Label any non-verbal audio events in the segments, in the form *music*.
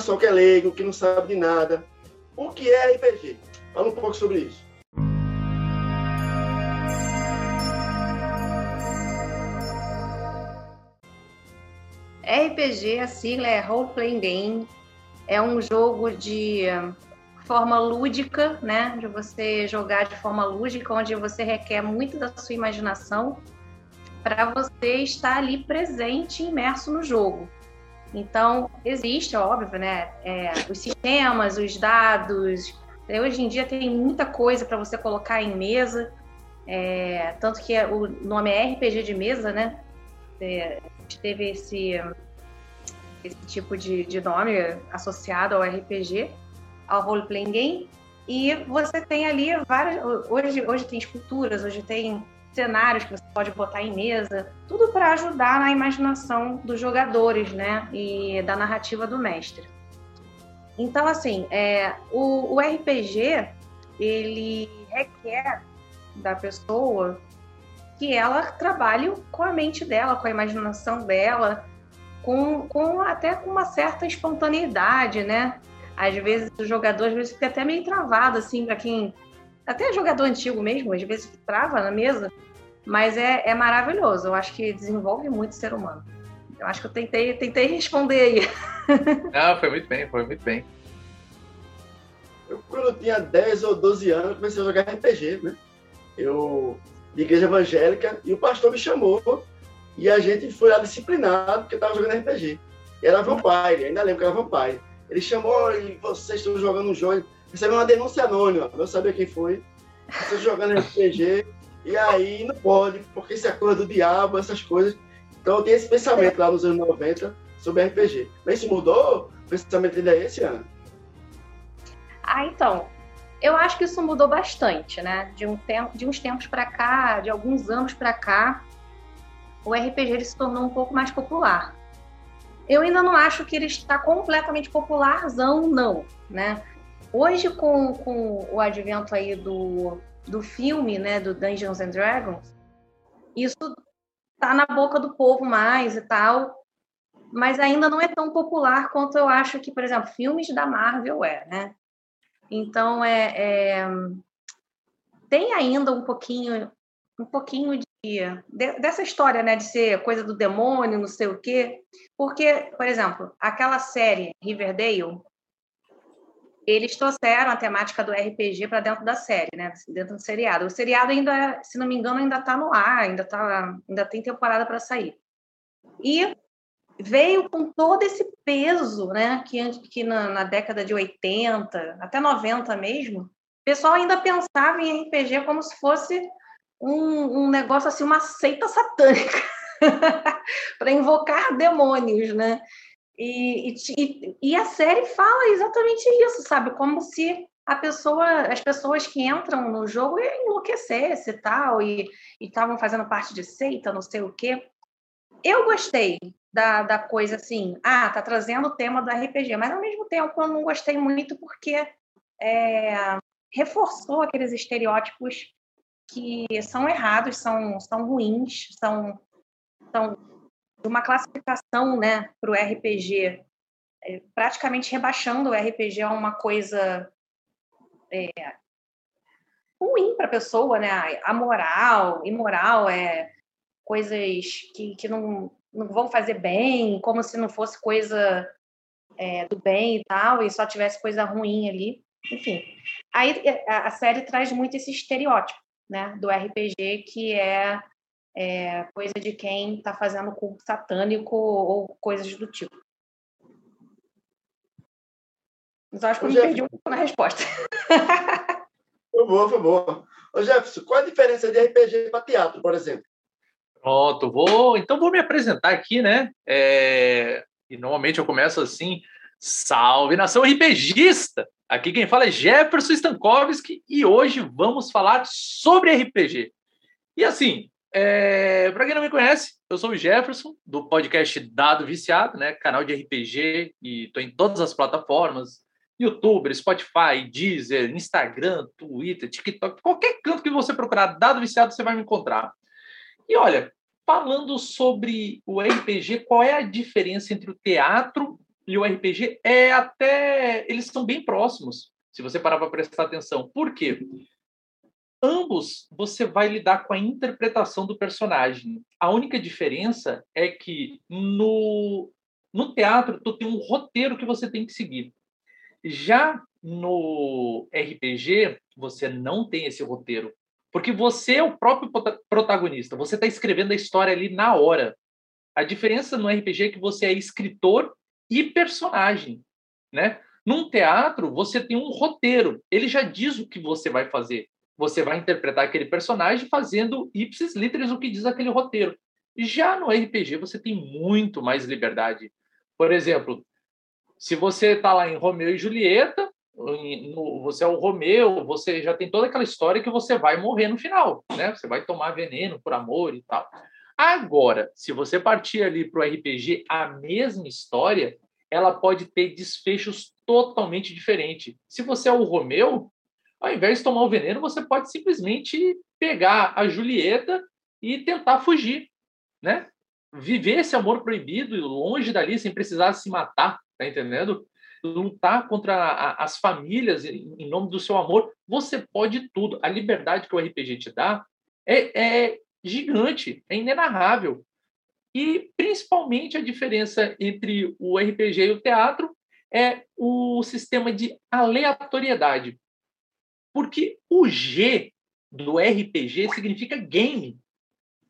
pessoal que é leigo, que não sabe de nada. O que é RPG? Fala um pouco sobre isso. RPG, a sigla é Role Playing Game. É um jogo de forma lúdica, né? De você jogar de forma lúdica, onde você requer muito da sua imaginação para você estar ali presente, imerso no jogo. Então, existe, óbvio, né? É, os sistemas, os dados. Hoje em dia tem muita coisa para você colocar em mesa. É, tanto que o nome é RPG de mesa, né? É, teve esse, esse tipo de, de nome associado ao RPG, ao role playing game. E você tem ali várias. Hoje, hoje tem esculturas, hoje tem cenários que você pode botar em mesa, tudo para ajudar na imaginação dos jogadores, né? E da narrativa do mestre. Então, assim, é, o, o RPG ele requer da pessoa que ela trabalhe com a mente dela, com a imaginação dela, com, com até com uma certa espontaneidade, né? Às vezes o jogador às vezes fica até meio travado, assim, para quem até jogador antigo mesmo, às vezes trava na mesa, mas é, é maravilhoso. Eu acho que desenvolve muito o ser humano. Eu acho que eu tentei, tentei responder aí. *laughs* Ah, foi muito bem, foi muito bem. Eu, quando eu tinha 10 ou 12 anos, comecei a jogar RPG, né? Eu, de igreja evangélica, e o pastor me chamou, e a gente foi lá disciplinado, porque eu estava jogando RPG. E era Vampire, ainda lembro que era Vampire. Ele chamou, e vocês estão jogando um jogo, recebeu uma denúncia anônima, não sabia quem foi. Vocês jogando RPG, e aí não pode, porque isso é coisa do diabo, essas coisas. Então eu tinha esse pensamento lá nos anos 90 sobre RPG. Mas isso mudou? O pensamento ainda é esse ano? Ah, então. Eu acho que isso mudou bastante, né? De, um tempo, de uns tempos para cá, de alguns anos para cá, o RPG se tornou um pouco mais popular. Eu ainda não acho que ele está completamente popularzão, não, né? Hoje, com, com o advento aí do, do filme, né, do Dungeons and Dragons, isso tá na boca do povo mais e tal, mas ainda não é tão popular quanto eu acho que, por exemplo, filmes da Marvel é, né? Então é, é tem ainda um pouquinho um pouquinho de, de, dessa história, né, de ser coisa do demônio, não sei o quê. Porque, por exemplo, aquela série Riverdale, eles trouxeram a temática do RPG para dentro da série, né, dentro do seriado. O seriado ainda, se não me engano, ainda está no ar, ainda tá, ainda tem temporada para sair. E veio com todo esse peso, né, que, que na, na década de 80, até 90 mesmo, o pessoal ainda pensava em RPG como se fosse um, um negócio assim, uma seita satânica *laughs* para invocar demônios, né? E, e, e, a série fala exatamente isso, sabe? Como se a pessoa, as pessoas que entram no jogo enlouquecessem e tal, e estavam fazendo parte de seita, não sei o quê. Eu gostei da, da coisa assim, ah, tá trazendo o tema do RPG, mas ao mesmo tempo eu não gostei muito porque é, reforçou aqueles estereótipos que são errados, são, são ruins, são, são uma classificação né, para o RPG, é, praticamente rebaixando o RPG a uma coisa é, ruim para a pessoa, né? A moral, imoral, é coisas que, que não, não vão fazer bem, como se não fosse coisa é, do bem e tal, e só tivesse coisa ruim ali. Enfim, aí a, a série traz muito esse estereótipo né, do RPG, que é, é coisa de quem está fazendo culto satânico ou coisas do tipo. Mas acho que eu me perdi um pouco na resposta. *laughs* Foi boa, foi boa. Ô Jefferson, qual a diferença de RPG para teatro, por exemplo? Pronto, vou. Então vou me apresentar aqui, né? É... E normalmente eu começo assim. Salve nação RPGista! Aqui quem fala é Jefferson Stankowski e hoje vamos falar sobre RPG. E assim, é... para quem não me conhece, eu sou o Jefferson, do podcast Dado Viciado, né? canal de RPG, e estou em todas as plataformas, YouTube, Spotify, Deezer, Instagram, Twitter, TikTok, qualquer canto que você procurar Dado Viciado, você vai me encontrar. E olha, falando sobre o RPG, qual é a diferença entre o teatro e o RPG é até. Eles são bem próximos, se você parar para prestar atenção. Por quê? Ambos você vai lidar com a interpretação do personagem. A única diferença é que no, no teatro tu tem um roteiro que você tem que seguir. Já no RPG, você não tem esse roteiro. Porque você é o próprio protagonista, você está escrevendo a história ali na hora. A diferença no RPG é que você é escritor e personagem, né? Num teatro, você tem um roteiro, ele já diz o que você vai fazer. Você vai interpretar aquele personagem fazendo ipsis literis o que diz aquele roteiro. Já no RPG, você tem muito mais liberdade. Por exemplo, se você está lá em Romeu e Julieta, você é o Romeu, você já tem toda aquela história que você vai morrer no final, né? Você vai tomar veneno por amor e tal. Agora, se você partir ali para o RPG, a mesma história, ela pode ter desfechos totalmente diferentes. Se você é o Romeu, ao invés de tomar o veneno, você pode simplesmente pegar a Julieta e tentar fugir, né? Viver esse amor proibido longe dali, sem precisar se matar, tá entendendo? lutar contra a, as famílias em nome do seu amor. Você pode tudo. A liberdade que o RPG te dá é, é gigante, é inenarrável. E principalmente a diferença entre o RPG e o teatro é o sistema de aleatoriedade. Porque o G do RPG significa game.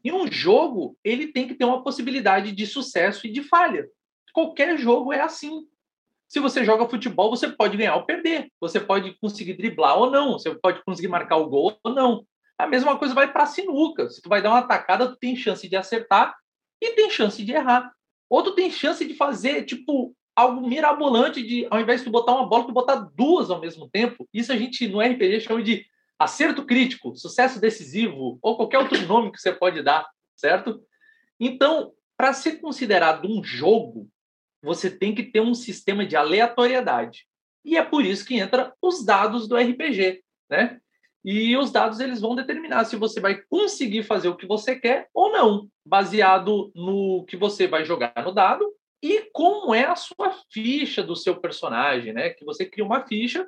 E um jogo, ele tem que ter uma possibilidade de sucesso e de falha. Qualquer jogo é assim. Se você joga futebol, você pode ganhar ou perder. Você pode conseguir driblar ou não. Você pode conseguir marcar o gol ou não. A mesma coisa vai para a sinuca. Se tu vai dar uma atacada, tu tem chance de acertar e tem chance de errar. Ou tu tem chance de fazer, tipo, algo mirabolante de, ao invés de tu botar uma bola, tu botar duas ao mesmo tempo. Isso a gente, no RPG, chama de acerto crítico, sucesso decisivo, ou qualquer outro nome que você pode dar, certo? Então, para ser considerado um jogo, você tem que ter um sistema de aleatoriedade. E é por isso que entra os dados do RPG, né? E os dados eles vão determinar se você vai conseguir fazer o que você quer ou não, baseado no que você vai jogar no dado e como é a sua ficha do seu personagem, né? Que você cria uma ficha.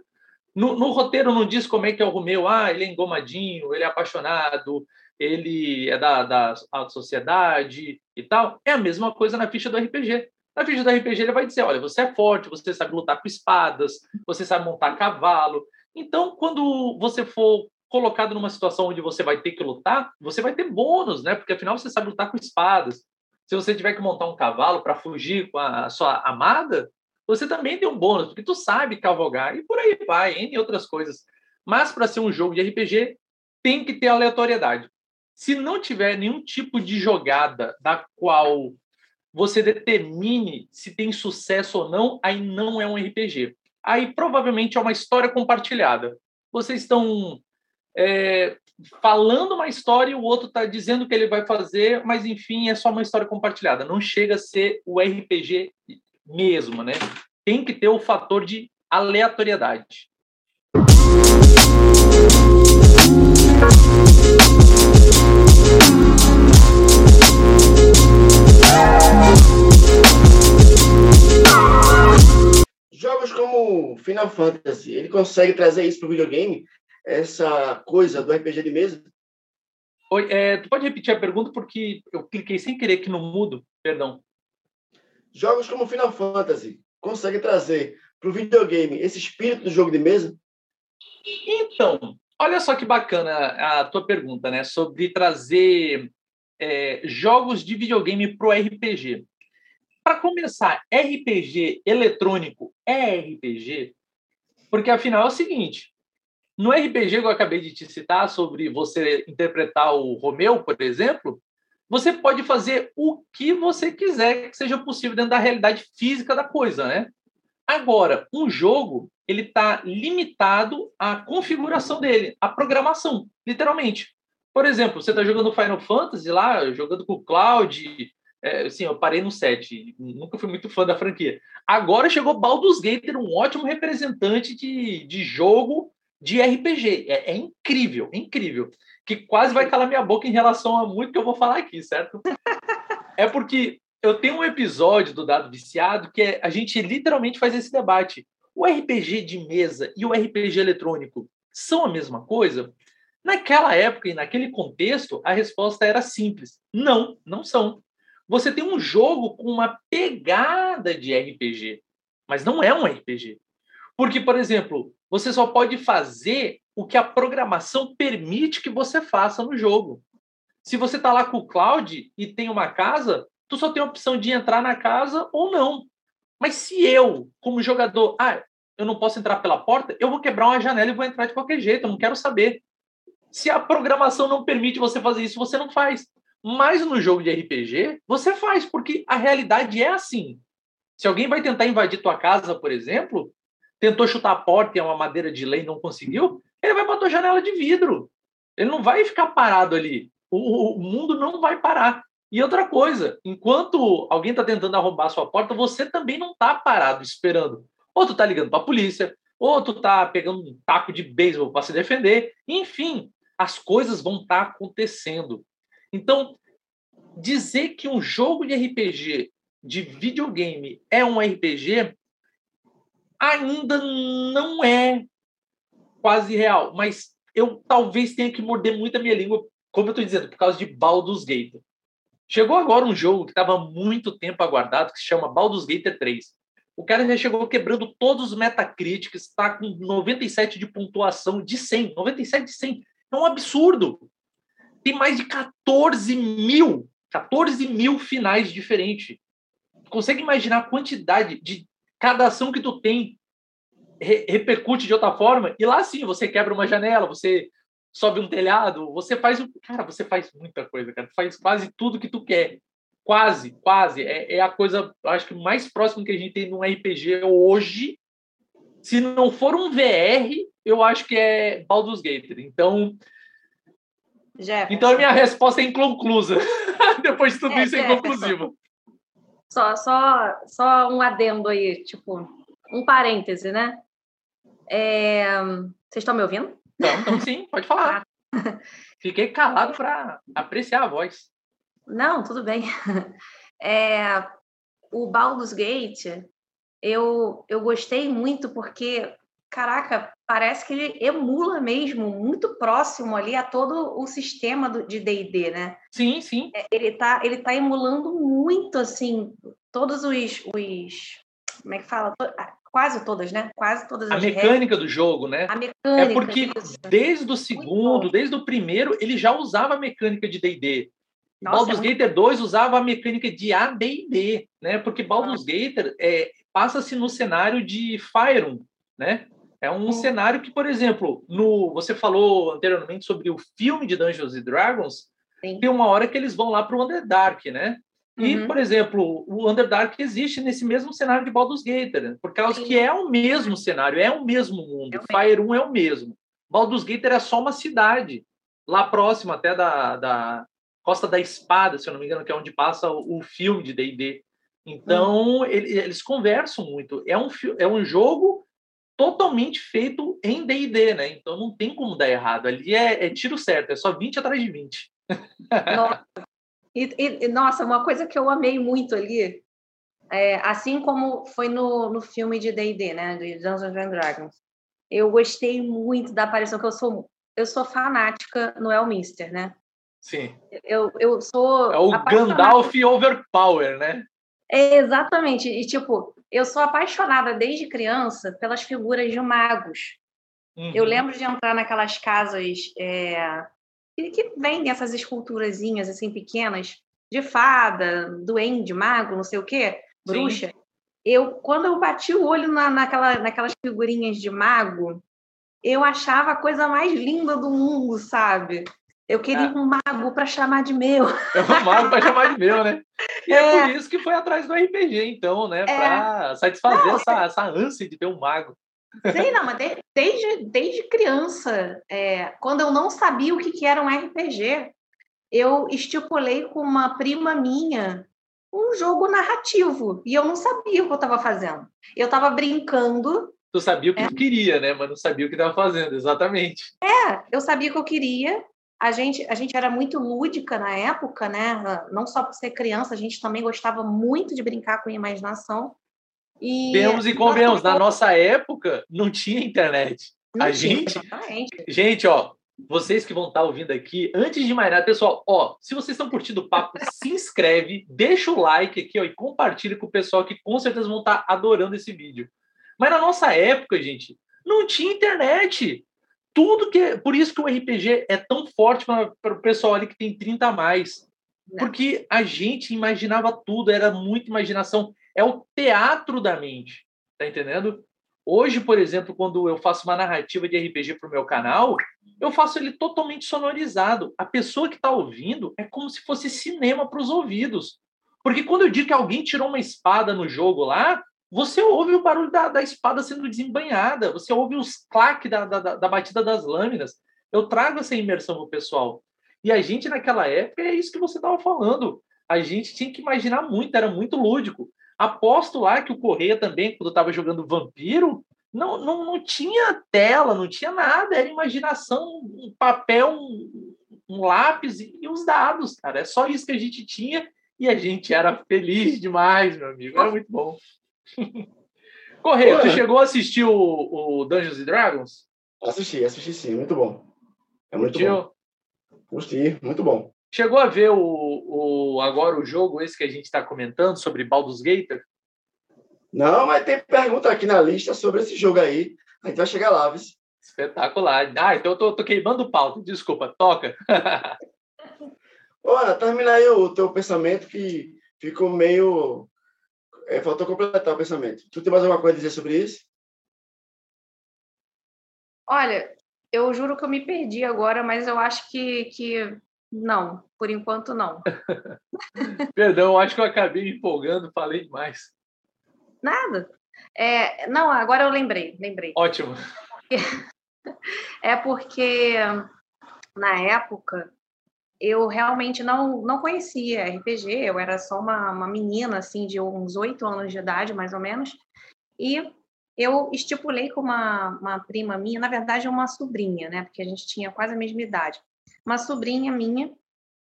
No, no roteiro não diz como é que é o Romeu, ah, ele é engomadinho, ele é apaixonado, ele é da, da sociedade e tal. É a mesma coisa na ficha do RPG. Na ficha do RPG ele vai dizer, olha, você é forte, você sabe lutar com espadas, você sabe montar cavalo. Então, quando você for colocado numa situação onde você vai ter que lutar, você vai ter bônus, né? Porque afinal você sabe lutar com espadas. Se você tiver que montar um cavalo para fugir com a sua amada, você também tem um bônus, porque tu sabe cavalgar e por aí vai, entre outras coisas. Mas para ser um jogo de RPG, tem que ter aleatoriedade. Se não tiver nenhum tipo de jogada da qual você determine se tem sucesso ou não, aí não é um RPG. Aí provavelmente é uma história compartilhada. Vocês estão é, falando uma história e o outro está dizendo que ele vai fazer, mas enfim, é só uma história compartilhada. Não chega a ser o RPG mesmo, né? Tem que ter o fator de aleatoriedade. Jogos como Final Fantasy, ele consegue trazer isso para o videogame? Essa coisa do RPG de mesa? Oi, é, tu pode repetir a pergunta porque eu cliquei sem querer aqui no mudo, perdão. Jogos como Final Fantasy conseguem trazer para o videogame esse espírito do jogo de mesa? Então, olha só que bacana a tua pergunta, né? Sobre trazer é, jogos de videogame para o RPG. Para começar, RPG eletrônico é RPG? Porque afinal é o seguinte: no RPG que eu acabei de te citar sobre você interpretar o Romeu, por exemplo, você pode fazer o que você quiser que seja possível dentro da realidade física da coisa, né? Agora, um jogo ele está limitado à configuração dele, à programação, literalmente. Por exemplo, você está jogando Final Fantasy lá, jogando com o Cloud, é, assim, eu parei no 7, nunca fui muito fã da franquia. Agora chegou Baldur's Gate, um ótimo representante de, de jogo de RPG. É, é, incrível, incrível. Que quase vai calar minha boca em relação a muito que eu vou falar aqui, certo? É porque eu tenho um episódio do Dado Viciado que é, a gente literalmente faz esse debate. O RPG de mesa e o RPG eletrônico são a mesma coisa? Naquela época e naquele contexto, a resposta era simples: não, não são. Você tem um jogo com uma pegada de RPG, mas não é um RPG. Porque, por exemplo, você só pode fazer o que a programação permite que você faça no jogo. Se você está lá com o cloud e tem uma casa, tu só tem a opção de entrar na casa ou não. Mas se eu, como jogador, ah, eu não posso entrar pela porta, eu vou quebrar uma janela e vou entrar de qualquer jeito, eu não quero saber. Se a programação não permite você fazer isso, você não faz. Mas no jogo de RPG, você faz, porque a realidade é assim. Se alguém vai tentar invadir tua casa, por exemplo, tentou chutar a porta e é uma madeira de lei não conseguiu, ele vai para tua janela de vidro. Ele não vai ficar parado ali. O, o mundo não vai parar. E outra coisa, enquanto alguém está tentando arrombar a sua porta, você também não está parado esperando. Ou tu está ligando para a polícia, ou tu está pegando um taco de beisebol para se defender. Enfim, as coisas vão estar tá acontecendo. Então, dizer que um jogo de RPG de videogame é um RPG ainda não é quase real, mas eu talvez tenha que morder muito a minha língua, como eu estou dizendo, por causa de Baldur's Gate. Chegou agora um jogo que estava muito tempo aguardado, que se chama Baldur's Gate 3. O cara já chegou quebrando todos os Metacritics, está com 97 de pontuação de 100. 97 de 100. É um absurdo. Tem mais de 14 mil, 14 mil finais diferentes. Consegue imaginar a quantidade de cada ação que tu tem re repercute de outra forma? E lá sim, você quebra uma janela, você sobe um telhado, você faz. Cara, você faz muita coisa, cara. Tu faz quase tudo que tu quer. Quase, quase. É, é a coisa, acho que mais próximo que a gente tem num RPG hoje. Se não for um VR, eu acho que é Baldur's Gate. Então, Jefferson. então a minha resposta é inconclusa. *laughs* Depois de tudo é, isso, é inconclusiva. Só, só, só um adendo aí, tipo, um parêntese, né? É... Vocês estão me ouvindo? Então, então sim, pode falar. Fiquei calado para apreciar a voz. Não, tudo bem. *laughs* É, o Baldur's Gate, eu, eu gostei muito porque caraca, parece que ele emula mesmo, muito próximo ali a todo o sistema do, de D&D, né? Sim, sim. É, ele tá, ele tá emulando muito, assim, todos os, os como é que fala? Quase todas, né? Quase todas a as mecânica regras. do jogo, né? A mecânica. É porque isso. desde o segundo, desde o primeiro, ele já usava a mecânica de D&D. Baldur's é Gate 2 usava a mecânica de AD&D, né? Porque Baldur's ah. Gate é, passa-se no cenário de Faerun, né? É um cenário que, por exemplo, no você falou anteriormente sobre o filme de Dungeons and Dragons, Sim. tem uma hora que eles vão lá para o Underdark, né? E, uhum. por exemplo, o Underdark existe nesse mesmo cenário de Baldur's Gate, né? por causa Sim. que é o mesmo cenário, é o mesmo mundo. É Fire 1 é o mesmo. Baldur's Gate é só uma cidade, lá próximo até da, da Costa da Espada, se eu não me engano, que é onde passa o, o filme de D&D. Então, uhum. ele, eles conversam muito. É um, é um jogo totalmente feito em D&D, né? Então não tem como dar errado. Ali é, é tiro certo, é só 20 atrás de 20. Nossa. E, e, nossa, uma coisa que eu amei muito ali, é, assim como foi no, no filme de D&D, né? De Dungeons and Dragons. Eu gostei muito da aparição, que eu sou, eu sou fanática no Elminster, né? Sim. Eu, eu sou. É o Gandalf Overpower, né? É, exatamente. E, tipo, eu sou apaixonada desde criança pelas figuras de magos. Uhum. Eu lembro de entrar naquelas casas é, que, vendem essas esculturazinhas assim pequenas de fada, duende, mago, não sei o quê, bruxa. Sim. Eu, quando eu bati o olho na, naquela, naquelas figurinhas de mago, eu achava a coisa mais linda do mundo, sabe? Eu queria é. um mago para chamar de meu. É um mago para chamar de meu, né? *laughs* E é. é. por isso que foi atrás do RPG, então, né? É. Para satisfazer não, essa, essa ânsia de ter um mago. Sei não, mas desde, desde criança, é, quando eu não sabia o que, que era um RPG, eu estipulei com uma prima minha um jogo narrativo e eu não sabia o que eu estava fazendo. Eu estava brincando. Tu sabia o que é. tu queria, né? Mas não sabia o que estava fazendo, exatamente. É, eu sabia o que eu queria, a gente, a gente era muito lúdica na época, né? Não só por ser criança, a gente também gostava muito de brincar com a imaginação. E Temos e convenhamos, na nossa época não tinha internet. Não a tinha, gente, exatamente. gente, ó, vocês que vão estar ouvindo aqui, antes de mais nada, pessoal, ó, se vocês estão curtindo o papo, *laughs* se inscreve, deixa o like aqui, ó, e compartilha com o pessoal que com certeza vão estar adorando esse vídeo. Mas na nossa época, gente, não tinha internet tudo que. É, por isso que o RPG é tão forte para o pessoal ali que tem 30 a mais. Não. Porque a gente imaginava tudo, era muita imaginação. É o teatro da mente. Tá entendendo? Hoje, por exemplo, quando eu faço uma narrativa de RPG para o meu canal, eu faço ele totalmente sonorizado. A pessoa que está ouvindo é como se fosse cinema para os ouvidos. Porque quando eu digo que alguém tirou uma espada no jogo lá, você ouve o barulho da, da espada sendo desembanhada, você ouve os claques da, da, da, batida das lâminas. Eu trago essa imersão pro pessoal. E a gente, naquela época, é isso que você estava falando. A gente tinha que imaginar muito, era muito lúdico. Aposto lá que o Correia também, quando estava jogando Vampiro, não, não, não tinha tela, não tinha nada, era imaginação, um papel, um, um lápis e, e os dados, cara. É só isso que a gente tinha e a gente era feliz demais, meu amigo. Era muito bom. *laughs* Correio, tu chegou a assistir o, o Dungeons and Dragons? Assisti, assisti sim, muito bom. É muito Curtiu? bom. Gostei, muito bom. Chegou a ver o, o agora o jogo esse que a gente está comentando sobre Baldur's Gate? Não, mas tem pergunta aqui na lista sobre esse jogo aí. A gente vai chegar lá, viu? Espetacular. Ah, então eu tô, tô queimando o pau. Desculpa, toca. *laughs* Olha, termina aí o teu pensamento que ficou meio é, faltou completar o pensamento. Tu tem mais alguma coisa a dizer sobre isso? Olha, eu juro que eu me perdi agora, mas eu acho que, que não, por enquanto não. *laughs* Perdão, acho que eu acabei me empolgando, falei demais. Nada. É, não, agora eu lembrei, lembrei. Ótimo. *laughs* É porque na época eu realmente não, não conhecia RPG, eu era só uma, uma menina, assim, de uns oito anos de idade, mais ou menos, e eu estipulei com uma, uma prima minha, na verdade, uma sobrinha, né, porque a gente tinha quase a mesma idade, uma sobrinha minha,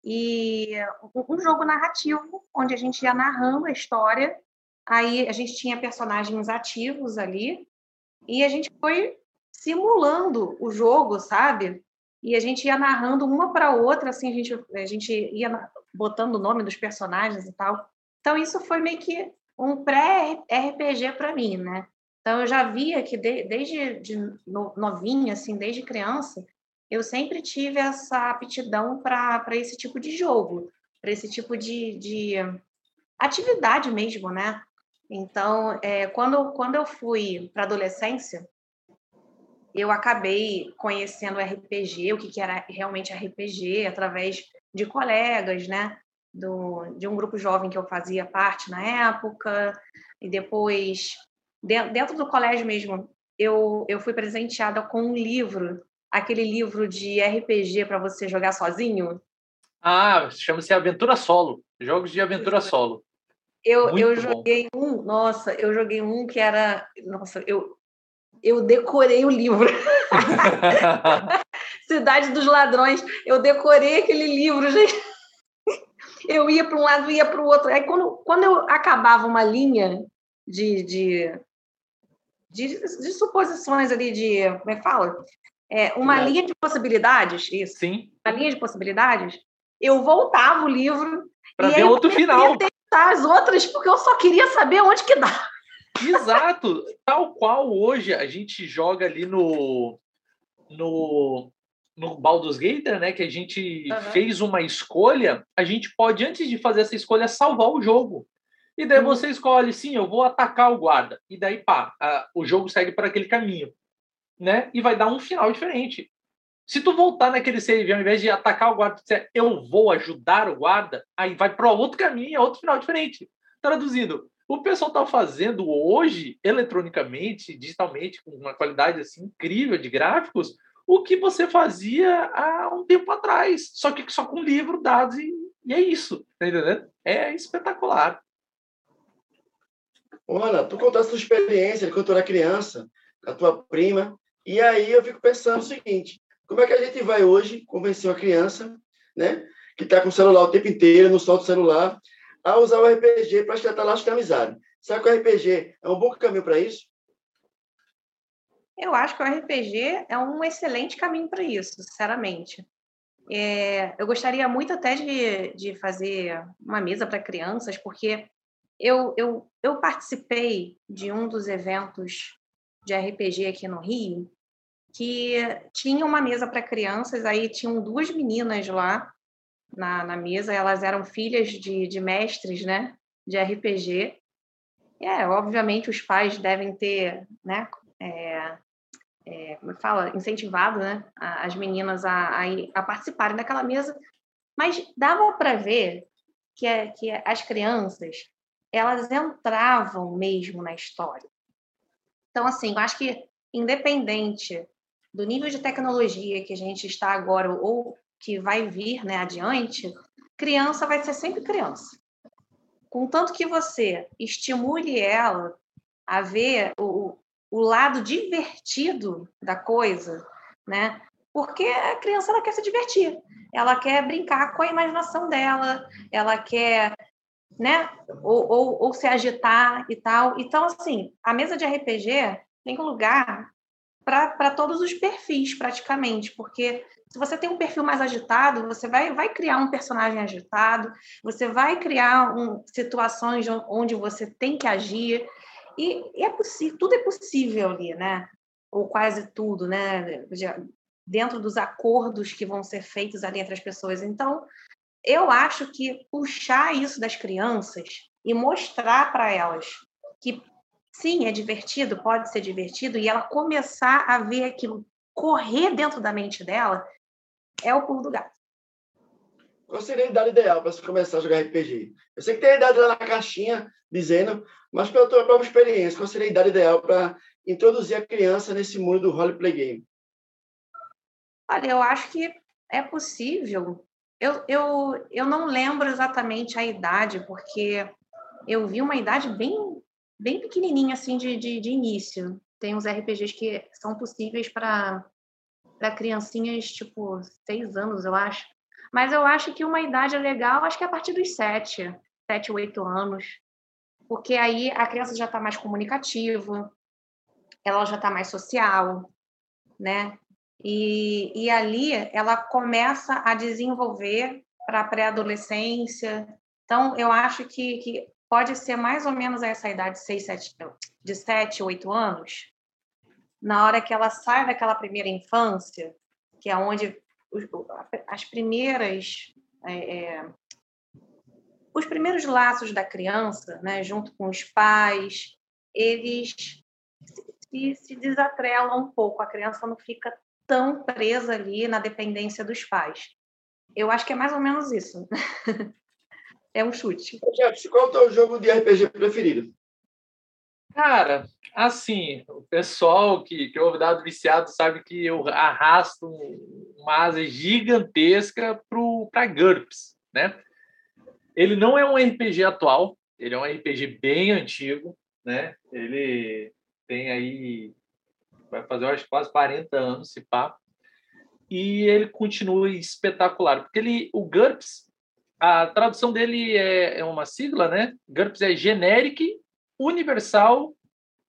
e um jogo narrativo, onde a gente ia narrando a história, aí a gente tinha personagens ativos ali, e a gente foi simulando o jogo, sabe? E a gente ia narrando uma para outra, assim, a gente, a gente ia botando o nome dos personagens e tal. Então, isso foi meio que um pré-RPG para mim, né? Então, eu já via que de, desde de novinha, assim, desde criança, eu sempre tive essa aptidão para esse tipo de jogo, para esse tipo de, de atividade mesmo, né? Então, é, quando, quando eu fui para adolescência, eu acabei conhecendo RPG, o que, que era realmente RPG, através de colegas, né? Do, de um grupo jovem que eu fazia parte na época, e depois, dentro do colégio mesmo, eu, eu fui presenteada com um livro, aquele livro de RPG para você jogar sozinho. Ah, chama-se Aventura Solo, jogos de aventura solo. Eu, eu joguei um, nossa, eu joguei um que era, nossa, eu, eu decorei o livro. *laughs* Cidade dos Ladrões, eu decorei aquele livro, gente. Eu ia para um lado, ia para o outro. Aí, quando, quando eu acabava uma linha de, de, de, de suposições ali, de. Como é que fala? É, uma é. linha de possibilidades, isso. Sim. Uma linha de possibilidades, eu voltava o livro. Para ver outro final. as outras, porque eu só queria saber onde que dá. Exato, tal qual hoje a gente joga ali no no no Baldur's Gate, né, que a gente uhum. fez uma escolha, a gente pode antes de fazer essa escolha salvar o jogo. E daí uhum. você escolhe, sim, eu vou atacar o guarda. E daí pá, a, o jogo segue por aquele caminho, né? E vai dar um final diferente. Se tu voltar naquele save, ao invés de atacar o guarda, dizer, eu vou ajudar o guarda, aí vai para outro caminho, é outro final diferente. Traduzindo, o pessoal está fazendo hoje, eletronicamente, digitalmente, com uma qualidade assim incrível de gráficos, o que você fazia há um tempo atrás, só que só com livro, dados e, e é isso, tá entendendo? É espetacular. Ana, tu contaste a sua experiência de quando tu era criança, a tua prima, e aí eu fico pensando o seguinte, Como é que a gente vai hoje convencer uma criança, né, que está com o celular o tempo inteiro, não solta o celular, a usar o RPG para tratar laços de amizade? Será que o RPG é um bom caminho para isso? Eu acho que o RPG é um excelente caminho para isso, sinceramente. É, eu gostaria muito até de, de fazer uma mesa para crianças, porque eu, eu, eu participei de um dos eventos de RPG aqui no Rio, que tinha uma mesa para crianças, aí tinham duas meninas lá na, na mesa, elas eram filhas de, de mestres, né, de RPG. É, obviamente os pais devem ter, né, é, é, como é fala, incentivado, né, as meninas a, a, a participarem daquela mesa, mas dava para ver que, é, que as crianças elas entravam mesmo na história. Então, assim, eu acho que independente do nível de tecnologia que a gente está agora ou que vai vir né, adiante, criança vai ser sempre criança. Contanto que você estimule ela a ver o, o lado divertido da coisa, né? Porque a criança ela quer se divertir, ela quer brincar com a imaginação dela, ela quer, né? Ou, ou, ou se agitar e tal. Então, assim, a mesa de RPG tem lugar para todos os perfis, praticamente, porque se você tem um perfil mais agitado, você vai, vai criar um personagem agitado, você vai criar um, situações onde você tem que agir, e, e é possível, tudo é possível ali, né? Ou quase tudo, né? Dentro dos acordos que vão ser feitos ali entre as pessoas. Então, eu acho que puxar isso das crianças e mostrar para elas que sim, é divertido, pode ser divertido, e ela começar a ver aquilo correr dentro da mente dela, é o pulo do gato. Qual seria a idade ideal para você começar a jogar RPG? Eu sei que tem a idade lá na caixinha dizendo, mas pela tua própria experiência, qual seria a idade ideal para introduzir a criança nesse mundo do roleplay game? Olha, eu acho que é possível. Eu, eu, eu não lembro exatamente a idade, porque eu vi uma idade bem, bem pequenininha, assim, de, de, de início. Tem uns RPGs que são possíveis para criancinhas, tipo, seis anos, eu acho. Mas eu acho que uma idade legal, acho que é a partir dos sete, sete, oito anos porque aí a criança já está mais comunicativa, ela já está mais social, né? E, e ali ela começa a desenvolver para a pré-adolescência. Então, eu acho que, que pode ser mais ou menos essa idade, seis, sete, de 7, 8 anos, na hora que ela sai daquela primeira infância, que é onde as primeiras é, é, os primeiros laços da criança, né, junto com os pais, eles se, se desatrelam um pouco. A criança não fica tão presa ali na dependência dos pais. Eu acho que é mais ou menos isso. *laughs* é um chute. Jefferson, qual é o teu jogo de RPG preferido? Cara, assim, o pessoal que, que ouve dado viciado sabe que eu arrasto uma asa gigantesca para GURPS, né? Ele não é um RPG atual, ele é um RPG bem antigo, né? Ele tem aí vai fazer acho quase 40 anos se pá. E ele continua espetacular, porque ele o GURPS, a tradução dele é, é uma sigla, né? GURPS é Generic Universal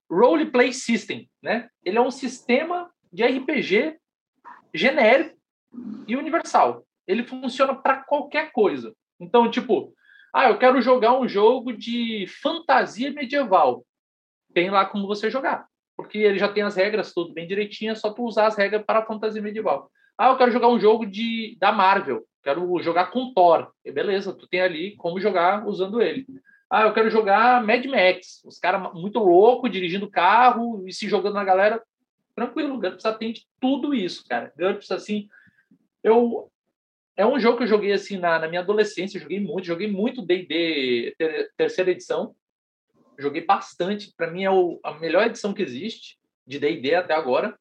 Role Play System, né? Ele é um sistema de RPG genérico e universal. Ele funciona para qualquer coisa. Então, tipo, ah, eu quero jogar um jogo de fantasia medieval. Tem lá como você jogar. Porque ele já tem as regras tudo bem direitinho, é só tu usar as regras para a fantasia medieval. Ah, eu quero jogar um jogo de da Marvel. Quero jogar com Thor. E beleza, tu tem ali como jogar usando ele. Ah, eu quero jogar Mad Max. Os caras muito louco dirigindo carro e se jogando na galera. Tranquilo, o GURPS atende tudo isso, cara. GURPS, assim, eu é um jogo que eu joguei assim na, na minha adolescência, joguei muito, joguei muito D&D ter, terceira edição. Joguei bastante, para mim é o, a melhor edição que existe de D&D até agora.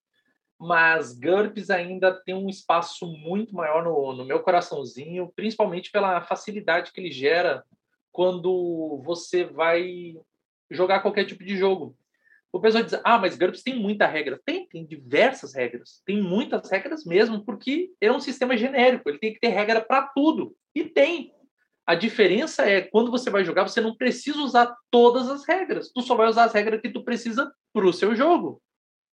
Mas GURPS ainda tem um espaço muito maior no, no meu coraçãozinho, principalmente pela facilidade que ele gera quando você vai jogar qualquer tipo de jogo. o pessoal diz, ah, mas GURPS tem muita regra. Tem, tem diversas regras. Tem muitas regras mesmo, porque é um sistema genérico. Ele tem que ter regra para tudo. E tem. A diferença é, quando você vai jogar, você não precisa usar todas as regras. Tu só vai usar as regras que tu precisa para o seu jogo.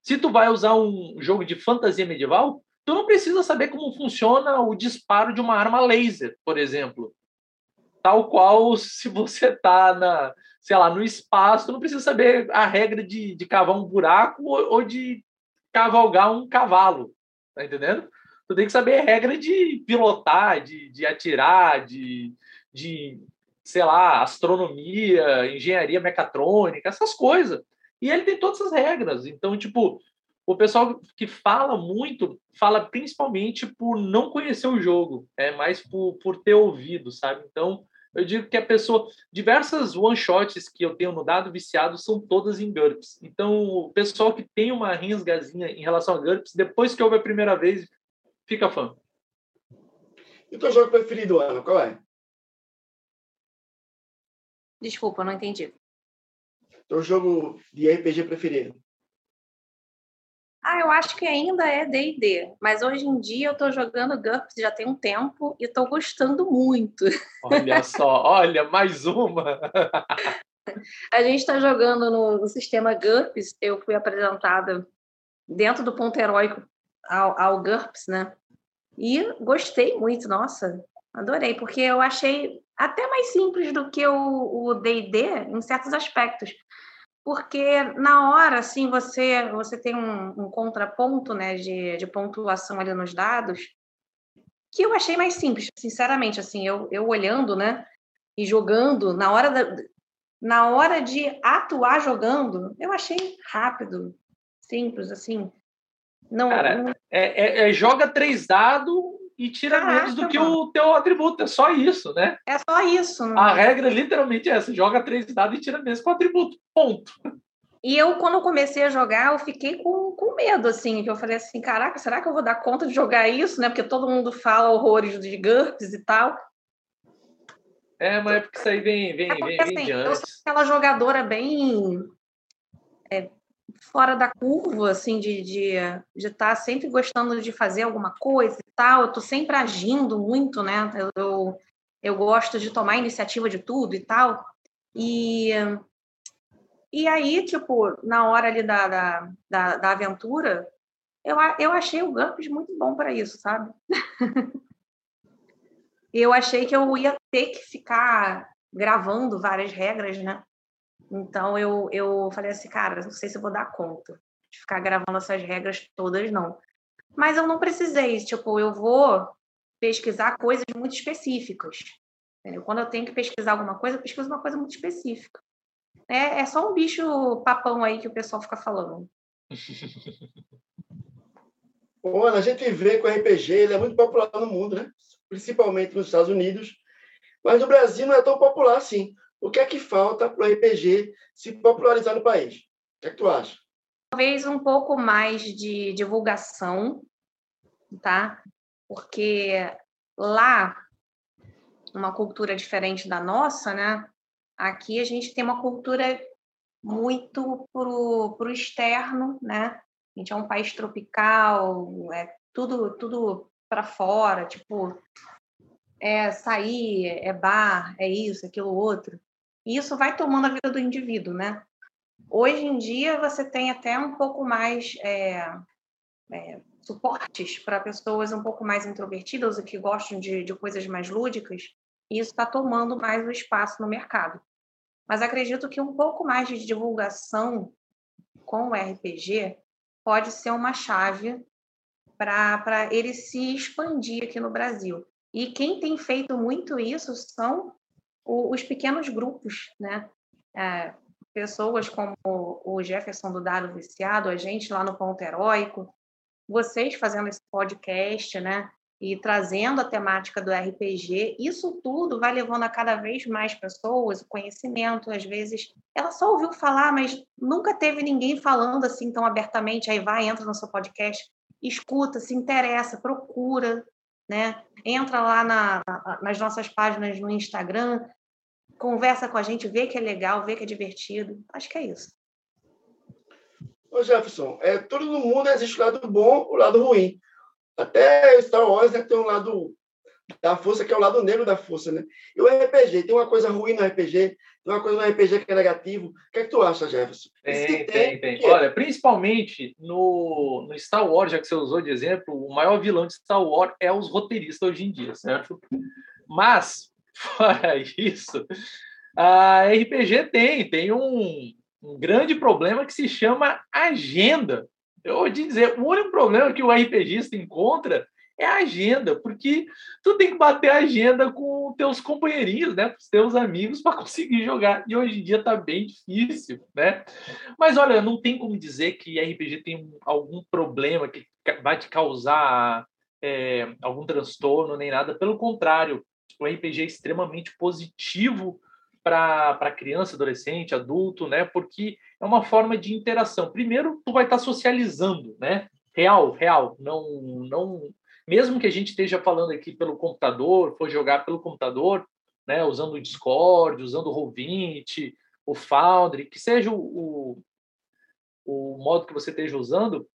Se tu vai usar um jogo de fantasia medieval, tu não precisa saber como funciona o disparo de uma arma laser, por exemplo. Tal qual se você está na, sei lá, no espaço, não precisa saber a regra de, de cavar um buraco ou, ou de cavalgar um cavalo, tá entendendo? Tu tem que saber a regra de pilotar, de, de atirar, de, de, sei lá, astronomia, engenharia mecatrônica, essas coisas. E ele tem todas essas regras. Então, tipo, o pessoal que fala muito, fala principalmente por não conhecer o jogo, é mais por, por ter ouvido, sabe? Então, eu digo que a pessoa. Diversas one-shots que eu tenho no dado viciado são todas em GURPS. Então, o pessoal que tem uma rinsgazinha em relação a GURPS, depois que ouve a primeira vez, fica fã. E o teu jogo preferido, Ana, qual é? Desculpa, não entendi. Teu jogo de RPG preferido? Ah, eu acho que ainda é D&D, mas hoje em dia eu estou jogando GURPS já tem um tempo e estou gostando muito. Olha *laughs* só, olha, mais uma! A gente está jogando no, no, sistema GURPS, eu fui apresentada dentro do ponto heróico ao, ao GURPS, né? E gostei muito, nossa, adorei, porque eu achei até mais simples do que o D&D em certos aspectos porque na hora, assim, você, você tem um, um contraponto né, de, de pontuação ali nos dados, que eu achei mais simples, sinceramente, assim, eu, eu olhando, né, e jogando, na hora, da, na hora de atuar jogando, eu achei rápido, simples, assim. Não, Cara, não... É, é, é, joga três dados e tira Caraca, menos do que mano. o teu atributo. É só isso, né? É só isso. A regra literalmente é essa: joga três dados e tira menos com o atributo. Ponto. E eu, quando comecei a jogar, eu fiquei com, com medo, assim, que eu falei assim, caraca, será que eu vou dar conta de jogar isso, né? Porque todo mundo fala horrores de GURPS e tal. É, mas é porque isso aí vem, vem, é porque, vem, vem assim, Eu sou aquela jogadora bem é, fora da curva, assim, de estar de, de tá sempre gostando de fazer alguma coisa e tal. Eu tô sempre agindo muito, né? Eu, eu, eu gosto de tomar iniciativa de tudo e tal. E, e aí, tipo, na hora ali da, da, da, da aventura, eu, eu achei o GURPS muito bom para isso, sabe? *laughs* eu achei que eu ia ter que ficar gravando várias regras, né? Então eu, eu falei assim, cara, não sei se eu vou dar conta de ficar gravando essas regras todas, não. Mas eu não precisei, tipo, eu vou pesquisar coisas muito específicas. Entendeu? Quando eu tenho que pesquisar alguma coisa, eu pesquiso uma coisa muito específica. É, é só um bicho papão aí que o pessoal fica falando. *laughs* Bom, a gente vê que o RPG ele é muito popular no mundo, né? principalmente nos Estados Unidos, mas no Brasil não é tão popular assim. O que é que falta para o RPG se popularizar no país? O que é que tu acha? Talvez um pouco mais de divulgação, tá? Porque lá, uma cultura diferente da nossa, né? Aqui a gente tem uma cultura muito pro, pro externo, né? A gente é um país tropical, é tudo tudo para fora, tipo, é sair, é bar, é isso, aquilo outro. E isso vai tomando a vida do indivíduo, né? Hoje em dia, você tem até um pouco mais é, é, suportes para pessoas um pouco mais introvertidas, ou que gostam de, de coisas mais lúdicas, e isso está tomando mais o espaço no mercado. Mas acredito que um pouco mais de divulgação com o RPG pode ser uma chave para ele se expandir aqui no Brasil. E quem tem feito muito isso são os pequenos grupos, né? É, pessoas como o Jefferson do Dado Viciado, a gente lá no Ponto Heróico, vocês fazendo esse podcast, né? E trazendo a temática do RPG, isso tudo vai levando a cada vez mais pessoas o conhecimento. Às vezes, ela só ouviu falar, mas nunca teve ninguém falando assim tão abertamente. Aí vai, entra no seu podcast, escuta, se interessa, procura, né? Entra lá na, nas nossas páginas no Instagram, conversa com a gente, vê que é legal, vê que é divertido. Acho que é isso. Ô Jefferson, é, todo no mundo existe o lado bom o lado ruim. Até Star Wars né, tem um lado da força que é o lado negro da força, né? E o RPG, tem uma coisa ruim no RPG, tem uma coisa no RPG que é negativo. O que é que tu acha, Jefferson? Tem, tem, tem. tem. É Olha, principalmente no, no Star Wars, já que você usou de exemplo, o maior vilão de Star Wars é os roteiristas hoje em dia, certo? Mas, fora *laughs* isso, a RPG tem, tem um, um grande problema que se chama agenda. Eu vou te dizer, o único problema que o RPGista encontra é a agenda, porque tu tem que bater a agenda com teus companheirinhos, né, com teus amigos para conseguir jogar. E hoje em dia tá bem difícil, né? Mas olha, não tem como dizer que RPG tem algum problema que vai te causar é, algum transtorno nem nada. Pelo contrário, o RPG é extremamente positivo para criança, adolescente, adulto, né? Porque é uma forma de interação. Primeiro, tu vai estar tá socializando, né? Real, real. Não, não. Mesmo que a gente esteja falando aqui pelo computador, for jogar pelo computador, né? Usando o Discord, usando o Roll20, o Foundry, que seja o, o, o modo que você esteja usando,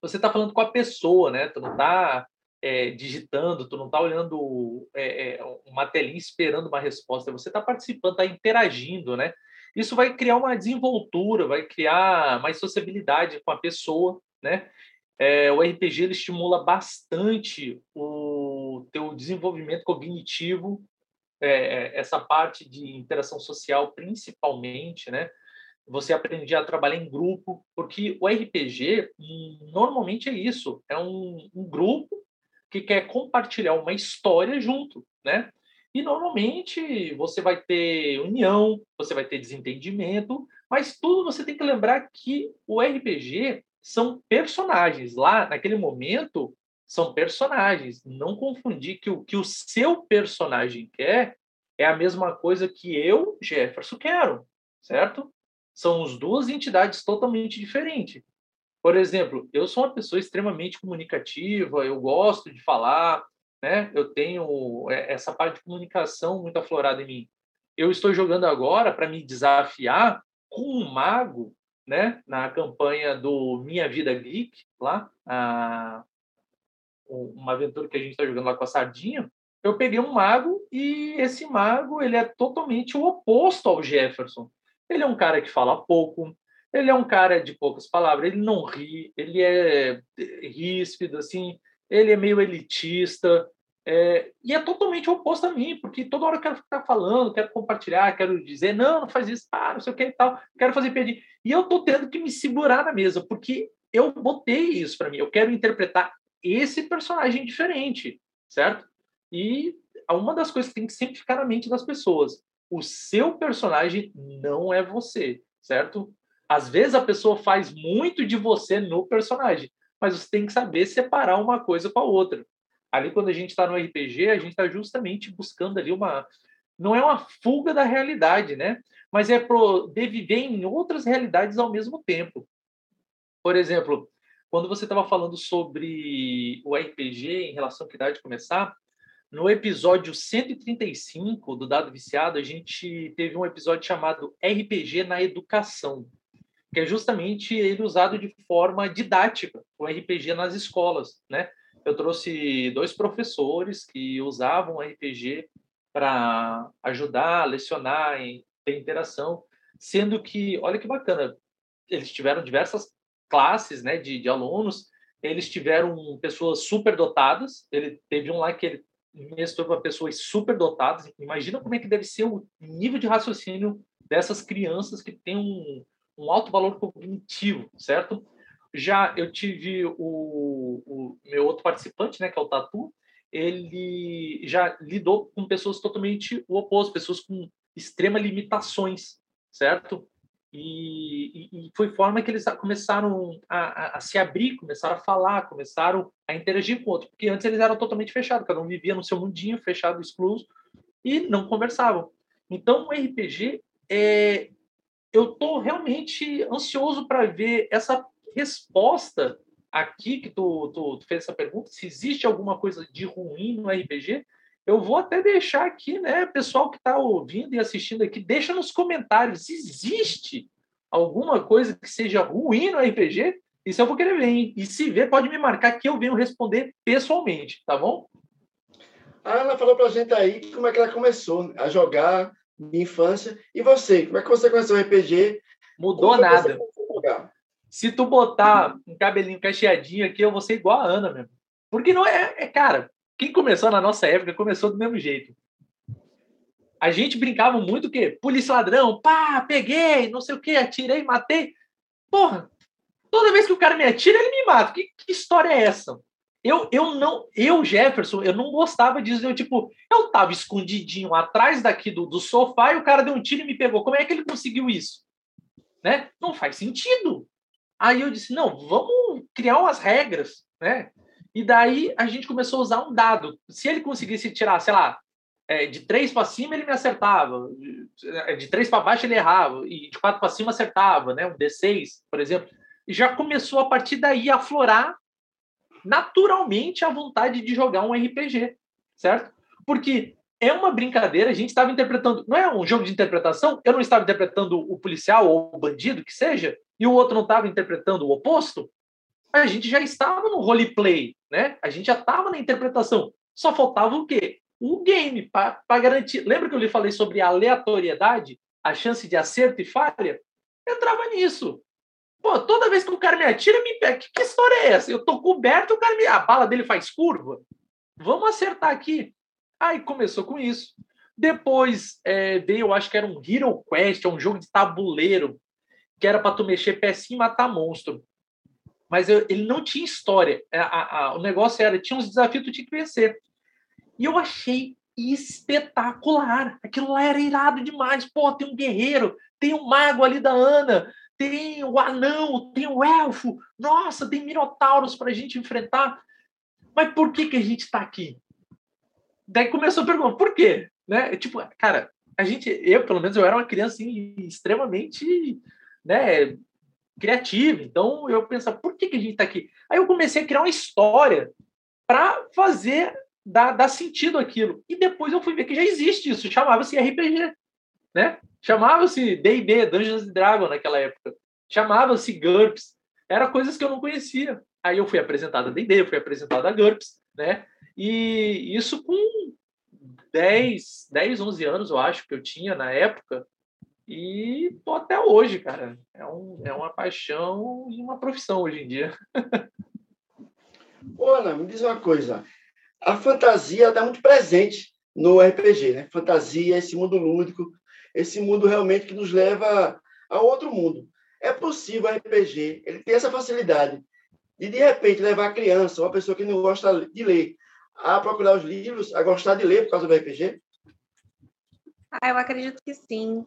você está falando com a pessoa, né? Tu não está é, digitando, tu não está olhando é, é, uma telinha esperando uma resposta, você está participando, está interagindo, né? Isso vai criar uma desenvoltura, vai criar mais sociabilidade com a pessoa, né? É, o RPG ele estimula bastante o teu desenvolvimento cognitivo, é, é, essa parte de interação social principalmente, né? Você aprende a trabalhar em grupo, porque o RPG normalmente é isso, é um, um grupo que quer compartilhar uma história junto, né? E normalmente você vai ter união, você vai ter desentendimento, mas tudo você tem que lembrar que o RPG são personagens. Lá, naquele momento, são personagens. Não confundir que o que o seu personagem quer é a mesma coisa que eu, Jefferson, quero, certo? São as duas entidades totalmente diferentes. Por exemplo, eu sou uma pessoa extremamente comunicativa, eu gosto de falar, né? Eu tenho é, essa parte de comunicação muito aflorada em mim. Eu estou jogando agora para me desafiar com um mago, né? Na campanha do Minha Vida Geek, lá, a, uma aventura que a gente está jogando lá com a Sardinha. Eu peguei um mago e esse mago ele é totalmente o oposto ao Jefferson. Ele é um cara que fala pouco, ele é um cara de poucas palavras, ele não ri, ele é ríspido, assim, ele é meio elitista, é, e é totalmente oposto a mim, porque toda hora eu quero ficar falando, quero compartilhar, quero dizer, não, não faz isso, ah, não sei o que e tal, quero fazer pedir. E eu tô tendo que me segurar na mesa, porque eu botei isso para mim, eu quero interpretar esse personagem diferente, certo? E uma das coisas que tem que sempre ficar na mente das pessoas, o seu personagem não é você, certo? Às vezes a pessoa faz muito de você no personagem, mas você tem que saber separar uma coisa com a outra. Ali, quando a gente está no RPG, a gente está justamente buscando ali uma. Não é uma fuga da realidade, né? Mas é poder viver em outras realidades ao mesmo tempo. Por exemplo, quando você estava falando sobre o RPG em relação à que idade começar, no episódio 135 do Dado Viciado, a gente teve um episódio chamado RPG na Educação que é justamente ele usado de forma didática, o RPG nas escolas, né? Eu trouxe dois professores que usavam RPG para ajudar lecionar, em ter interação, sendo que, olha que bacana, eles tiveram diversas classes, né, de, de alunos, eles tiveram pessoas super dotadas, ele teve um lá que ele mestrou para pessoas super dotadas, imagina como é que deve ser o nível de raciocínio dessas crianças que têm um, um alto valor cognitivo, certo? Já eu tive o, o meu outro participante, né, que é o Tatu, ele já lidou com pessoas totalmente o oposto, pessoas com extremas limitações, certo? E, e, e, foi forma que eles começaram a, a, a, se abrir, começaram a falar, começaram a interagir com o outro, porque antes eles eram totalmente fechados, cada um vivia no seu mundinho, fechado, excluso, e não conversavam. Então, o RPG é, eu estou realmente ansioso para ver essa resposta aqui que tu, tu, tu, fez essa pergunta, se existe alguma coisa de ruim no RPG, eu vou até deixar aqui, né, pessoal que está ouvindo e assistindo aqui, deixa nos comentários, existe alguma coisa que seja ruim no RPG, isso eu vou querer ver, hein? E se ver, pode me marcar que eu venho responder pessoalmente, tá bom? A Ana falou pra gente aí como é que ela começou a jogar de infância. E você, como é que você conheceu o RPG? Mudou nada. Se tu botar um cabelinho cacheadinho aqui, eu vou ser igual a Ana mesmo. Porque não é, é, cara, quem começou na nossa época começou do mesmo jeito. A gente brincava muito o quê? Polícia ladrão, pá, peguei, não sei o quê, atirei, matei. Porra, toda vez que o cara me atira, ele me mata. Que, que história é essa? Eu, eu não, eu, Jefferson, eu não gostava disso. Eu, tipo, eu tava escondidinho atrás daqui do, do sofá e o cara deu um tiro e me pegou. Como é que ele conseguiu isso? Né? Não faz sentido. Aí eu disse, não, vamos criar umas regras, né? E daí a gente começou a usar um dado. Se ele conseguisse tirar, sei lá, é, de três para cima ele me acertava, de, de três para baixo ele errava, e de quatro para cima acertava, né? Um D6, por exemplo. E já começou a partir daí a aflorar naturalmente a vontade de jogar um RPG, certo? Porque é uma brincadeira, a gente estava interpretando, não é um jogo de interpretação, eu não estava interpretando o policial ou o bandido, que seja, e o outro não estava interpretando o oposto, a gente já estava no roleplay, né? A gente já estava na interpretação. Só faltava o quê? O game, para garantir. Lembra que eu lhe falei sobre aleatoriedade, a chance de acerto e falha? Entrava nisso. Pô, toda vez que o cara me atira, me pega. Que, que história é essa? Eu tô coberto, o cara me... a bala dele faz curva. Vamos acertar aqui. Aí começou com isso. Depois é, veio, acho que era um Hero Quest, é um jogo de tabuleiro, que era para tu mexer pecinha e matar monstro. Mas eu, ele não tinha história. A, a, a, o negócio era, tinha uns desafios que tu tinha que vencer. E eu achei espetacular. Aquilo lá era irado demais. Pô, tem um guerreiro, tem um mago ali da Ana, tem o anão, tem o elfo, nossa, tem minotauros para a gente enfrentar. Mas por que, que a gente está aqui? Daí começou a perguntar, por quê? Né? Tipo, cara, a gente, eu pelo menos eu era uma criança assim, extremamente, né, criativa. Então eu pensava, por que, que a gente está aqui? Aí eu comecei a criar uma história para fazer dar, dar sentido aquilo. E depois eu fui ver que já existe isso, chamava-se RPG, né? Chamava-se D&D, Dungeons Dragons naquela época. Chamava-se GURPS. Era coisas que eu não conhecia. Aí eu fui apresentado a D&D, fui apresentado a GURPS, né? E isso com 10, 10, 11 anos, eu acho, que eu tinha na época. E tô até hoje, cara. É, um, é uma paixão e uma profissão hoje em dia. Ô, Ana, me diz uma coisa. A fantasia está muito presente no RPG, né? Fantasia, esse mundo lúdico esse mundo realmente que nos leva a outro mundo. É possível o RPG, ele tem essa facilidade de, de repente, levar a criança, uma pessoa que não gosta de ler, a procurar os livros, a gostar de ler por causa do RPG? Ah, eu acredito que sim.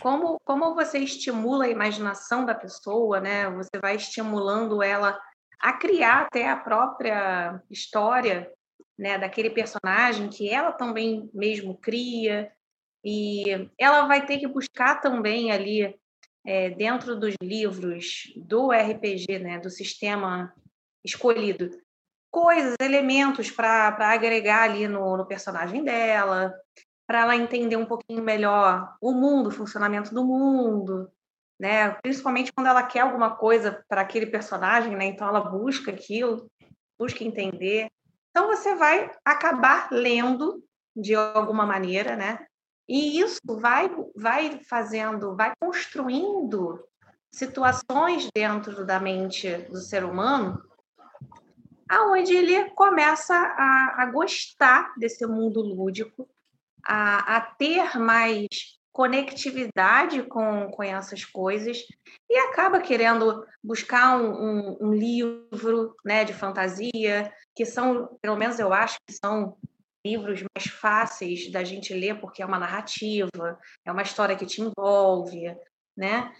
Como, como você estimula a imaginação da pessoa, né? Você vai estimulando ela a criar até a própria história, né, daquele personagem que ela também mesmo cria, e ela vai ter que buscar também ali, é, dentro dos livros do RPG, né, do sistema escolhido, coisas, elementos para agregar ali no, no personagem dela, para ela entender um pouquinho melhor o mundo, o funcionamento do mundo, né? Principalmente quando ela quer alguma coisa para aquele personagem, né? Então ela busca aquilo, busca entender. Então você vai acabar lendo de alguma maneira, né? E isso vai, vai fazendo, vai construindo situações dentro da mente do ser humano aonde ele começa a, a gostar desse mundo lúdico, a, a, ter mais conectividade com, com essas coisas e acaba querendo buscar um, um, um livro né, de fantasia, que são, pelo menos eu acho que são livros mais fáceis da gente ler, porque é uma narrativa, é uma história que te envolve, né?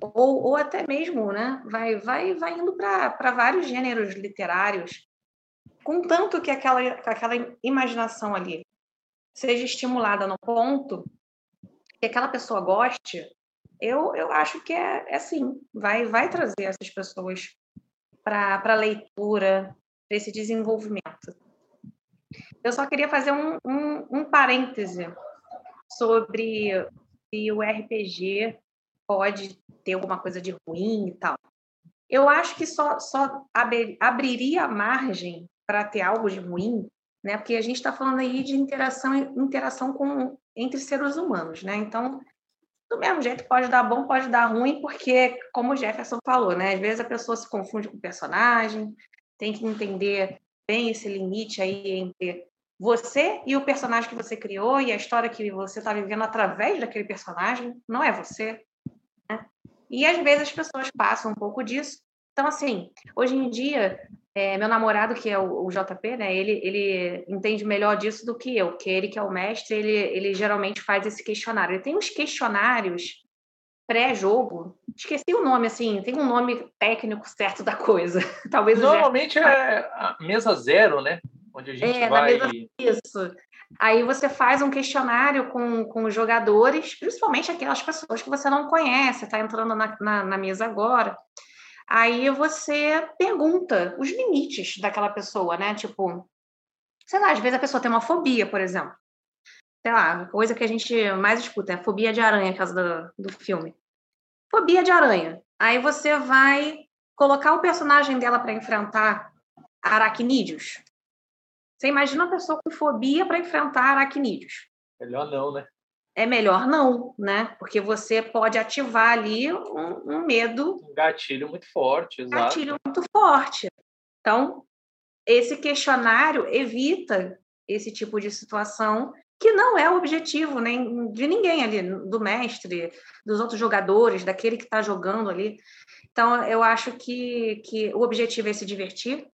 Ou, ou até mesmo, né? Vai, vai, vai indo para vários gêneros literários, contanto que aquela, aquela imaginação ali seja estimulada no ponto que aquela pessoa goste, eu, eu acho que é, é assim, vai, vai trazer essas pessoas para a leitura, para esse desenvolvimento. Eu só queria fazer um, um, um parêntese sobre se o RPG pode ter alguma coisa de ruim e tal. Eu acho que só, só abriria a margem para ter algo de ruim, né? Porque a gente está falando aí de interação, interação com, entre seres humanos, né? Então, do mesmo jeito, pode dar bom, pode dar ruim, porque, como o Jefferson falou, né? Às vezes a pessoa se confunde com o personagem, tem que entender bem esse limite aí entre você e o personagem que você criou e a história que você está vivendo através daquele personagem, não é você. Né? E às vezes as pessoas passam um pouco disso. Então, assim, hoje em dia, é, meu namorado, que é o, o, JP, né, ele, ele entende melhor disso do que eu, que ele que é o mestre, ele, ele geralmente faz esse questionário. Ele tem uns questionários pré-jogo, esqueci o nome, assim, tem um nome técnico certo da coisa. *laughs* Talvez Normalmente é a mesa zero, né? Onde a gente é, vai... Mesa... Isso. Aí você faz um questionário com, com os jogadores, principalmente aquelas pessoas que você não conhece, está entrando na, na, na mesa agora. Aí você pergunta os limites daquela pessoa, né? Tipo, sei lá, às vezes a pessoa tem uma fobia, por exemplo. Sei lá, coisa que a gente mais escuta é fobia de aranha, causa do, do filme. Fobia de aranha. Aí você vai colocar o personagem dela para enfrentar aracnídeos. Você imagina uma pessoa com fobia para enfrentar aracnídeos. Melhor não, né? é melhor não, né? Porque você pode ativar ali um, um medo. Um gatilho muito forte, exato. Gatilho muito forte. Então, esse questionário evita esse tipo de situação que não é o objetivo nem de ninguém ali, do mestre, dos outros jogadores, daquele que está jogando ali. Então, eu acho que, que o objetivo é se divertir,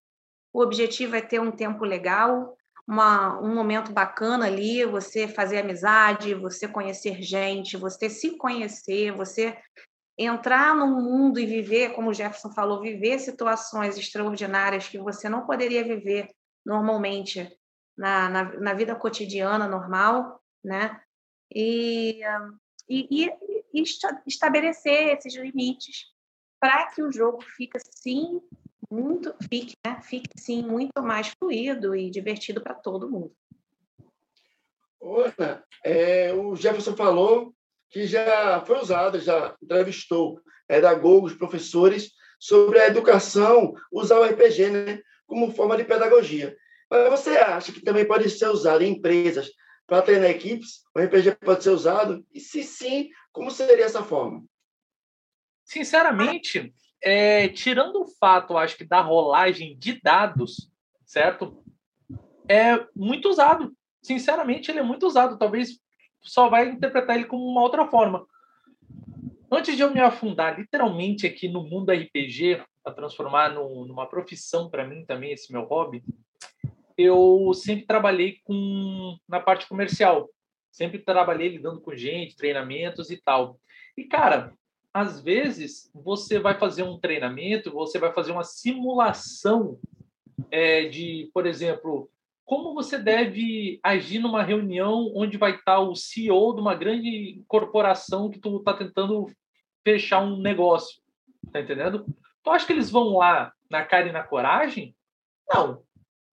o objetivo é ter um tempo legal, uma, um momento bacana ali, você fazer amizade, você conhecer gente, você se conhecer, você entrar no mundo e viver, como o Jefferson falou, viver situações extraordinárias que você não poderia viver normalmente na, na, na vida cotidiana normal, né? E, e, e estabelecer esses limites para que o jogo fique assim muito fique, né? Fique sim muito mais fluido e divertido para todo mundo. Ana, é, o Jefferson falou que já foi usado, já entrevistou pedagogos, professores sobre a educação, usar o RPG né, como forma de pedagogia. Mas você acha que também pode ser usado em empresas para treinar equipes? O RPG pode ser usado? E se sim, como seria essa forma? Sinceramente, é, tirando o fato, acho que da rolagem de dados, certo? É muito usado. Sinceramente, ele é muito usado. Talvez só vai interpretar ele como uma outra forma. Antes de eu me afundar literalmente aqui no mundo RPG, para transformar no, numa profissão para mim também, esse meu hobby, eu sempre trabalhei com na parte comercial. Sempre trabalhei lidando com gente, treinamentos e tal. E, cara, às vezes você vai fazer um treinamento, você vai fazer uma simulação é, de, por exemplo, como você deve agir numa reunião onde vai estar o CEO de uma grande corporação que tu está tentando fechar um negócio, tá entendendo? Tu acha que eles vão lá na cara e na coragem? Não.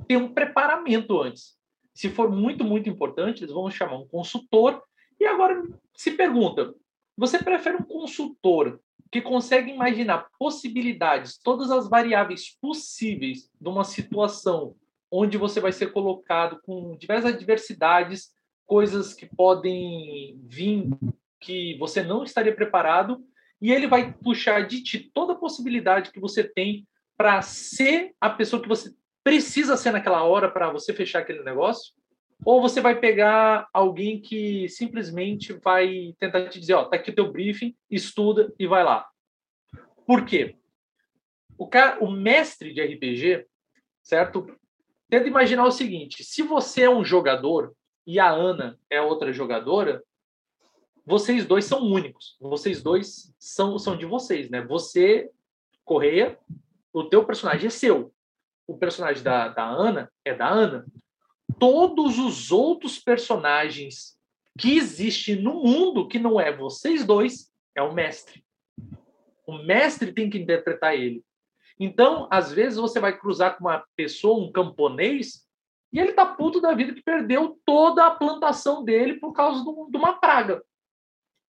Tem um preparamento antes. Se for muito, muito importante, eles vão chamar um consultor. E agora se pergunta: você prefere um consultor que consegue imaginar possibilidades, todas as variáveis possíveis de uma situação onde você vai ser colocado com diversas adversidades, coisas que podem vir que você não estaria preparado, e ele vai puxar de ti toda a possibilidade que você tem para ser a pessoa que você precisa ser naquela hora para você fechar aquele negócio? Ou você vai pegar alguém que simplesmente vai tentar te dizer, ó, tá aqui o teu briefing, estuda e vai lá. Por quê? O, cara, o mestre de RPG, certo? Tenta imaginar o seguinte: se você é um jogador e a Ana é outra jogadora, vocês dois são únicos. Vocês dois são, são de vocês, né? Você, Correia, o teu personagem é seu. O personagem da, da Ana é da Ana todos os outros personagens que existem no mundo que não é vocês dois, é o mestre. O mestre tem que interpretar ele. Então, às vezes, você vai cruzar com uma pessoa, um camponês, e ele tá puto da vida que perdeu toda a plantação dele por causa de uma praga.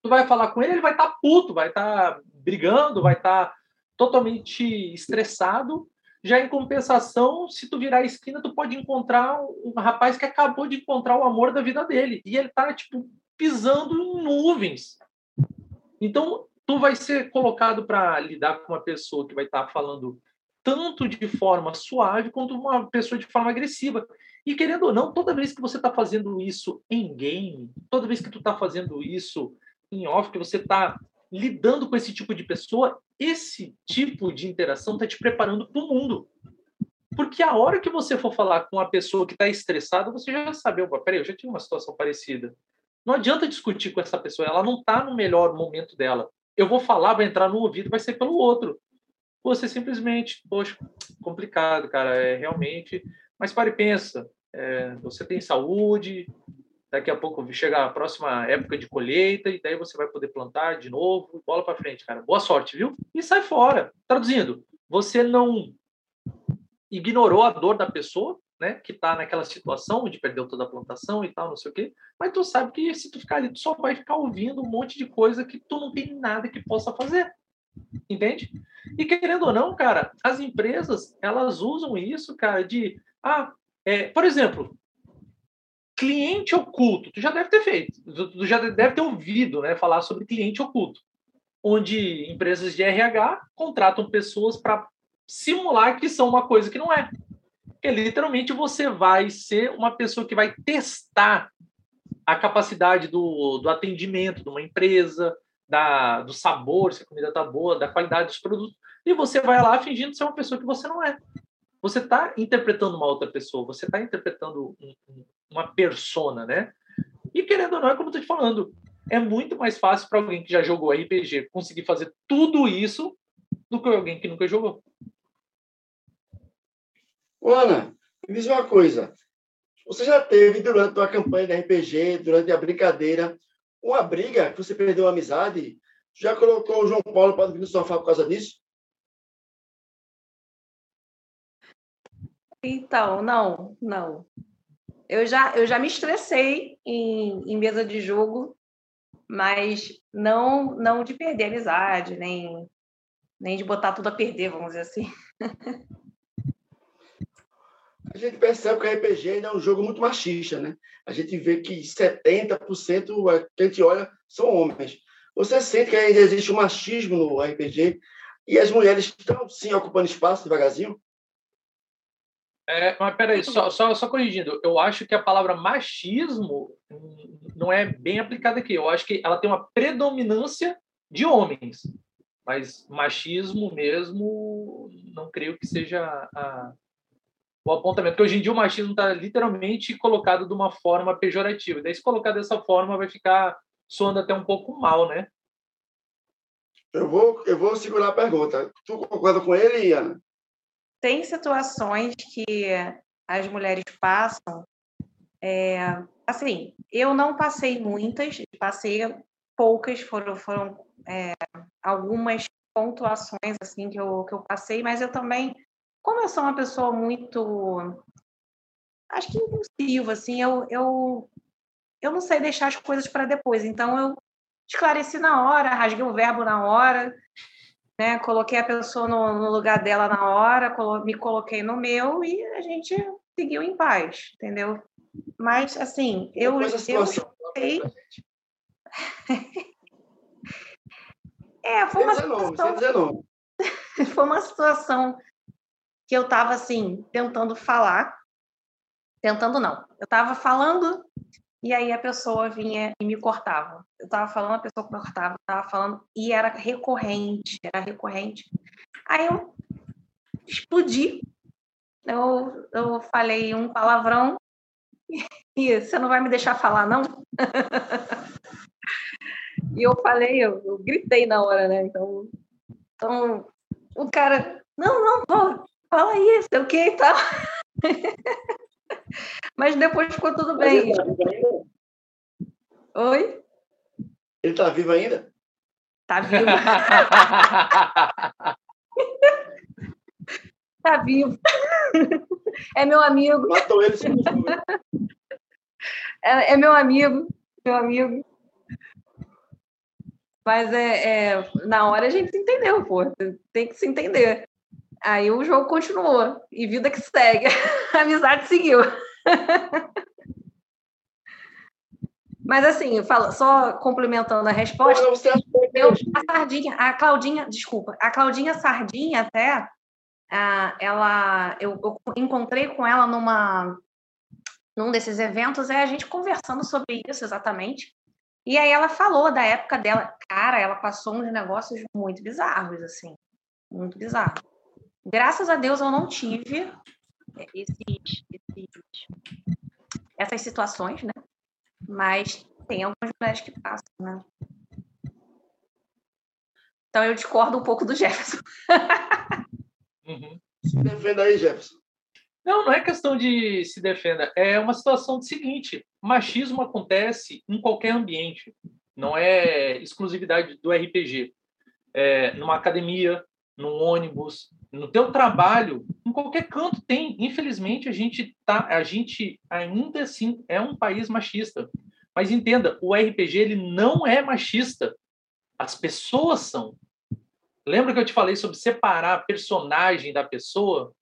Tu vai falar com ele, ele vai estar tá puto, vai estar tá brigando, vai estar tá totalmente estressado. Já em compensação, se tu virar a esquina, tu pode encontrar um rapaz que acabou de encontrar o amor da vida dele. E ele tá, tipo, pisando em nuvens. Então, tu vai ser colocado para lidar com uma pessoa que vai estar tá falando tanto de forma suave quanto uma pessoa de forma agressiva. E querendo ou não, toda vez que você está fazendo isso em game, toda vez que tu está fazendo isso em off, que você está lidando com esse tipo de pessoa, esse tipo de interação está te preparando para o mundo. Porque a hora que você for falar com uma pessoa que está estressada, você já sabe, peraí, eu já tive uma situação parecida. Não adianta discutir com essa pessoa, ela não está no melhor momento dela. Eu vou falar, vai entrar no ouvido, vai ser pelo outro. Você simplesmente, poxa, complicado, cara, é realmente. Mas pare e pensa, é, você tem saúde, daqui a pouco chega a próxima época de colheita e daí você vai poder plantar de novo, bola para frente, cara. Boa sorte, viu? E sai fora. Traduzindo, você não ignorou a dor da pessoa, né, que está naquela situação onde perdeu toda a plantação e tal, não sei o quê, mas tu sabe que se tu ficar ali, tu só vai ficar ouvindo um monte de coisa que tu não tem nada que possa fazer. Entende? E querendo ou não, cara, as empresas, elas usam isso, cara, de ah, é, por exemplo, cliente oculto, tu já deve ter feito, tu já deve ter ouvido né, falar sobre cliente oculto, onde empresas de RH contratam pessoas para simular que são uma coisa que não é. Porque literalmente você vai ser uma pessoa que vai testar a capacidade do, do atendimento de uma empresa, da, do sabor, se a comida está boa, da qualidade dos produtos, e você vai lá fingindo ser uma pessoa que você não é. Você está interpretando uma outra pessoa, você está interpretando um, um, uma persona, né? E querendo ou não, é como eu tô te falando, é muito mais fácil para alguém que já jogou RPG conseguir fazer tudo isso do que alguém que nunca jogou. Ana, me diz uma coisa. Você já teve, durante uma campanha de RPG, durante a brincadeira, uma briga que você perdeu a amizade? Já colocou o João Paulo para dormir no sofá por causa disso? Então, não, não eu já, eu já me estressei em, em mesa de jogo, mas não, não de perder a amizade, nem, nem de botar tudo a perder, vamos dizer assim. A gente percebe que o RPG ainda é um jogo muito machista, né? A gente vê que 70% que a gente olha são homens. Você sente que ainda existe um machismo no RPG e as mulheres estão, sim, ocupando espaço devagarzinho? É, mas peraí, só, só, só corrigindo, eu acho que a palavra machismo não é bem aplicada aqui. Eu acho que ela tem uma predominância de homens, mas machismo mesmo, não creio que seja a, o apontamento. Porque hoje em dia o machismo está literalmente colocado de uma forma pejorativa. Daí, se colocar dessa forma, vai ficar soando até um pouco mal, né? Eu vou, eu vou segurar a pergunta. Tu concorda com ele, Ana? Tem situações que as mulheres passam. É, assim, eu não passei muitas, passei poucas, foram, foram é, algumas pontuações assim que eu, que eu passei, mas eu também, como eu sou uma pessoa muito, acho que impulsiva, assim, eu, eu, eu não sei deixar as coisas para depois, então eu esclareci na hora, rasguei o verbo na hora, né? Coloquei a pessoa no, no lugar dela na hora, colo me coloquei no meu e a gente seguiu em paz, entendeu? Mas, assim, eu, eu sei... *laughs* é, foi uma situação... *laughs* foi uma situação que eu estava, assim, tentando falar. Tentando não. Eu estava falando e aí a pessoa vinha e me cortava. Eu estava falando, a pessoa cortava, estava falando, e era recorrente, era recorrente. Aí eu explodi. Eu, eu falei um palavrão *laughs* e você não vai me deixar falar, não? *laughs* e eu falei, eu, eu, gritei na hora, né? Então, então o cara, não, não, pô, fala isso, o que e tal. *laughs* Mas depois ficou tudo bem. Tá Oi? Ele está vivo ainda? Está vivo. Está *laughs* vivo. É meu amigo. Matou ele sem é, é meu amigo. Meu amigo. Mas é, é, na hora a gente entendeu, pô. Tem que se entender. Aí o jogo continuou. E vida que segue. *laughs* A amizade seguiu. *laughs* Mas assim, fala, só complementando a resposta, eu, a Sardinha, a Claudinha, desculpa, a Claudinha Sardinha até, ela, eu, eu encontrei com ela numa num desses eventos, é a gente conversando sobre isso exatamente. E aí ela falou da época dela, cara, ela passou uns negócios muito bizarros, assim, muito bizarros. Graças a Deus eu não tive esses, esses, essas situações, né? Mas tem algumas mulheres que passam, né? Então eu discordo um pouco do Jefferson. uhum. Se defenda aí, Jefferson. Não, não é questão de se defenda. É uma situação do seguinte: machismo acontece em qualquer ambiente. Não é exclusividade do RPG. É, numa academia, num ônibus, no teu trabalho, em qualquer canto tem. Infelizmente, a gente tá, a gente ainda assim é um país machista. Mas entenda, o RPG ele não é machista. As pessoas são. Lembra que eu te falei sobre separar a personagem da pessoa?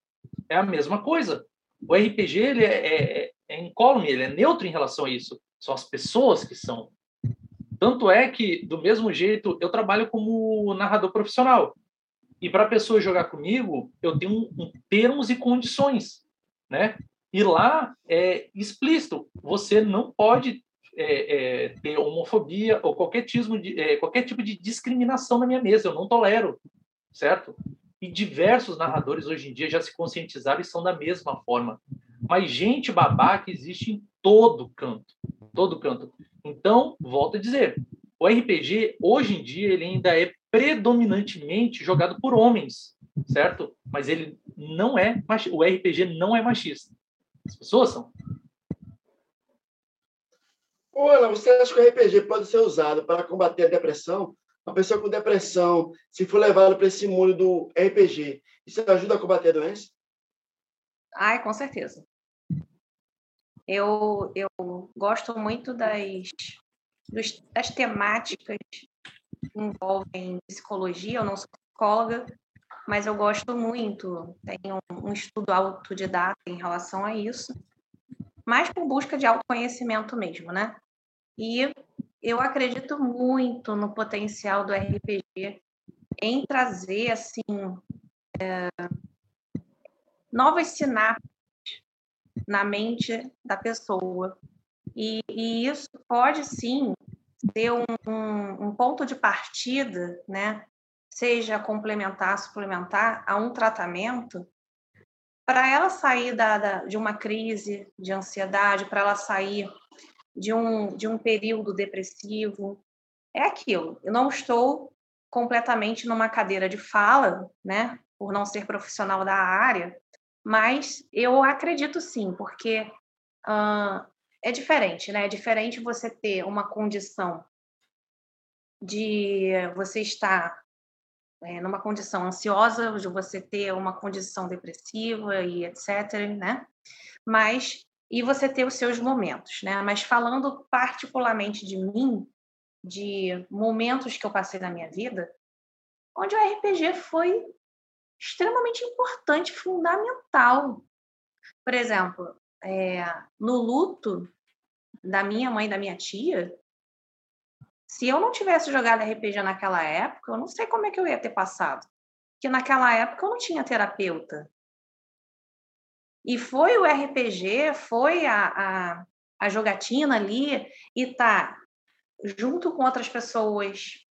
É a mesma coisa. O RPG ele é, é, é incólume, ele é neutro em relação a isso. São as pessoas que são. Tanto é que, do mesmo jeito, eu trabalho como narrador profissional. E para a pessoa jogar comigo, eu tenho um, um termos e condições, né? E lá é explícito, você não pode é, é, ter homofobia ou qualquer, tismo de, é, qualquer tipo de discriminação na minha mesa, eu não tolero, certo? E diversos narradores hoje em dia já se conscientizaram e são da mesma forma. Mas gente babaca existe em todo canto, todo canto. Então, volto a dizer, o RPG hoje em dia ele ainda é predominantemente jogado por homens, certo? Mas ele não é o RPG não é machista. As pessoas são. Olha, você acha que o RPG pode ser usado para combater a depressão? Uma pessoa com depressão, se for levada para esse mundo do RPG, isso ajuda a combater a doença? Ai, com certeza. Eu, eu gosto muito das, das temáticas envolvem psicologia, eu não sou psicóloga, mas eu gosto muito, tenho um estudo autodidata em relação a isso, mais por busca de autoconhecimento mesmo, né? E eu acredito muito no potencial do RPG em trazer, assim, é, novas sinapses na mente da pessoa. E, e isso pode, sim, ser um, um, um ponto de partida, né? seja complementar, suplementar a um tratamento, para ela sair da, da, de uma crise de ansiedade, para ela sair de um, de um período depressivo. É aquilo. Eu não estou completamente numa cadeira de fala, né, por não ser profissional da área, mas eu acredito sim, porque é diferente, né? É diferente você ter uma condição de você estar é, numa condição ansiosa, de você ter uma condição depressiva e etc, né? Mas e você ter os seus momentos, né? Mas falando particularmente de mim, de momentos que eu passei na minha vida, onde o RPG foi extremamente importante, fundamental. Por exemplo, é, no luto da minha mãe da minha tia, se eu não tivesse jogado RPG naquela época, eu não sei como é que eu ia ter passado. Porque naquela época eu não tinha terapeuta. E foi o RPG, foi a, a, a jogatina ali, e tá junto com outras pessoas,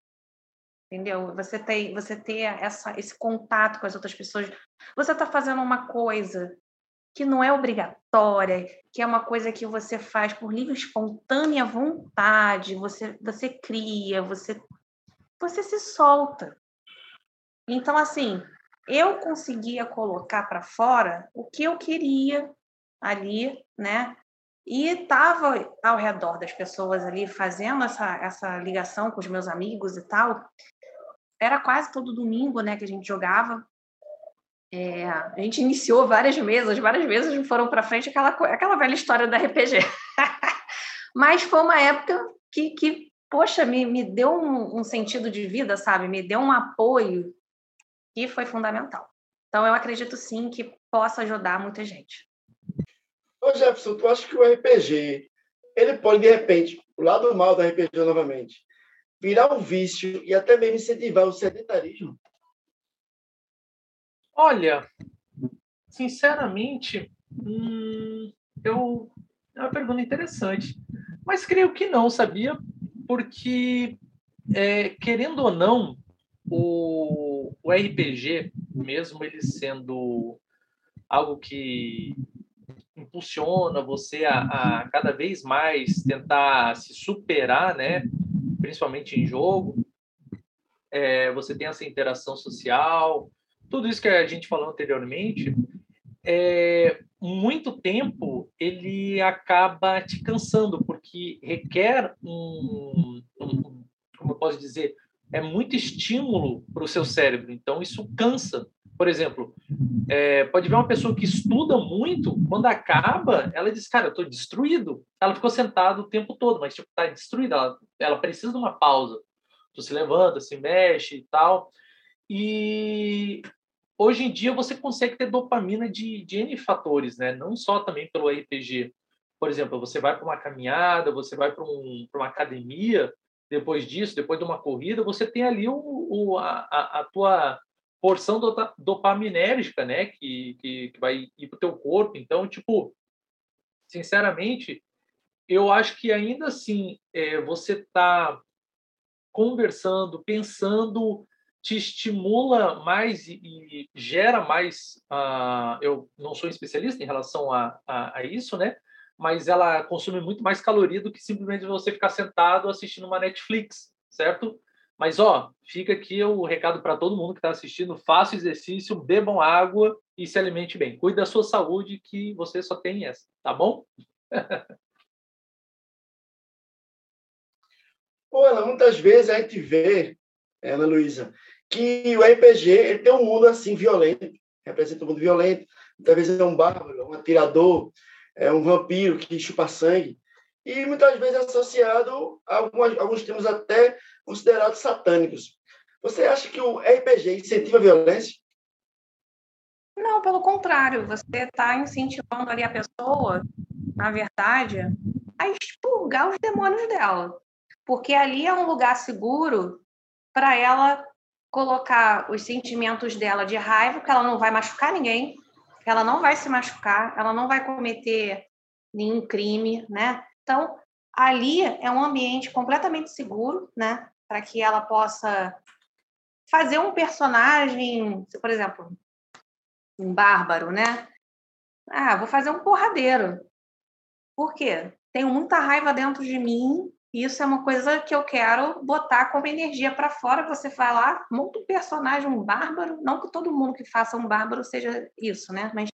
entendeu? Você tem, você ter essa, esse contato com as outras pessoas. Você está fazendo uma coisa que não é obrigatória, que é uma coisa que você faz por livre espontânea vontade, você você cria, você você se solta. Então assim, eu conseguia colocar para fora o que eu queria ali, né? E estava ao redor das pessoas ali fazendo essa, essa ligação com os meus amigos e tal. Era quase todo domingo, né, que a gente jogava. É, a gente iniciou várias mesas, várias mesas foram para frente, aquela, aquela velha história da RPG. *laughs* Mas foi uma época que, que poxa, me, me deu um, um sentido de vida, sabe? Me deu um apoio que foi fundamental. Então, eu acredito sim que possa ajudar muita gente. Ô Jefferson, tu acha que o RPG ele pode, de repente, o lado mal do RPG novamente, virar um vício e até mesmo incentivar o sedentarismo? Olha, sinceramente, hum, eu é uma pergunta interessante, mas creio que não, sabia? Porque é, querendo ou não, o, o RPG, mesmo ele sendo algo que impulsiona você a, a, cada vez mais tentar se superar, né? Principalmente em jogo. É, você tem essa interação social, tudo isso que a gente falou anteriormente. É, muito tempo ele acaba te cansando porque requer um, um como eu posso dizer, é muito estímulo para o seu cérebro. Então isso cansa. Por exemplo, é, pode ver uma pessoa que estuda muito, quando acaba, ela diz, cara, eu estou destruído. Ela ficou sentada o tempo todo, mas tipo, está destruída. Ela, ela precisa de uma pausa. Tu se levanta, se mexe e tal. E hoje em dia você consegue ter dopamina de, de N fatores, né? Não só também pelo RPG. Por exemplo, você vai para uma caminhada, você vai para um, uma academia, depois disso, depois de uma corrida, você tem ali o, o a, a, tua porção dopaminérgica, né, que, que, que vai ir para o teu corpo. Então, tipo, sinceramente, eu acho que ainda assim é, você está conversando, pensando, te estimula mais e, gera mais. Uh, eu não sou especialista em relação a, a, a, isso, né? Mas ela consome muito mais caloria do que simplesmente você ficar sentado assistindo uma Netflix, certo? Mas, ó, fica aqui o recado para todo mundo que está assistindo: faça exercício, bebam água e se alimente bem. Cuide da sua saúde, que você só tem essa, tá bom? *laughs* Pô, muitas vezes a gente vê, Ana Luísa, que o RPG ele tem um mundo assim violento, representa um mundo violento. Muitas vezes é um bárbaro, um atirador, é um vampiro que chupa sangue. E muitas vezes é associado a alguns, alguns termos até considerados satânicos. Você acha que o RPG incentiva a violência? Não, pelo contrário, você está incentivando ali a pessoa, na verdade, a expurgar os demônios dela. Porque ali é um lugar seguro para ela colocar os sentimentos dela de raiva, que ela não vai machucar ninguém, ela não vai se machucar, ela não vai cometer nenhum crime, né? Então, ali é um ambiente completamente seguro, né? para que ela possa fazer um personagem, por exemplo, um bárbaro, né? Ah, vou fazer um porradeiro. Por quê? Tenho muita raiva dentro de mim. Isso é uma coisa que eu quero botar como energia para fora. Você lá, monta um personagem, um bárbaro. Não que todo mundo que faça um bárbaro seja isso, né? Mas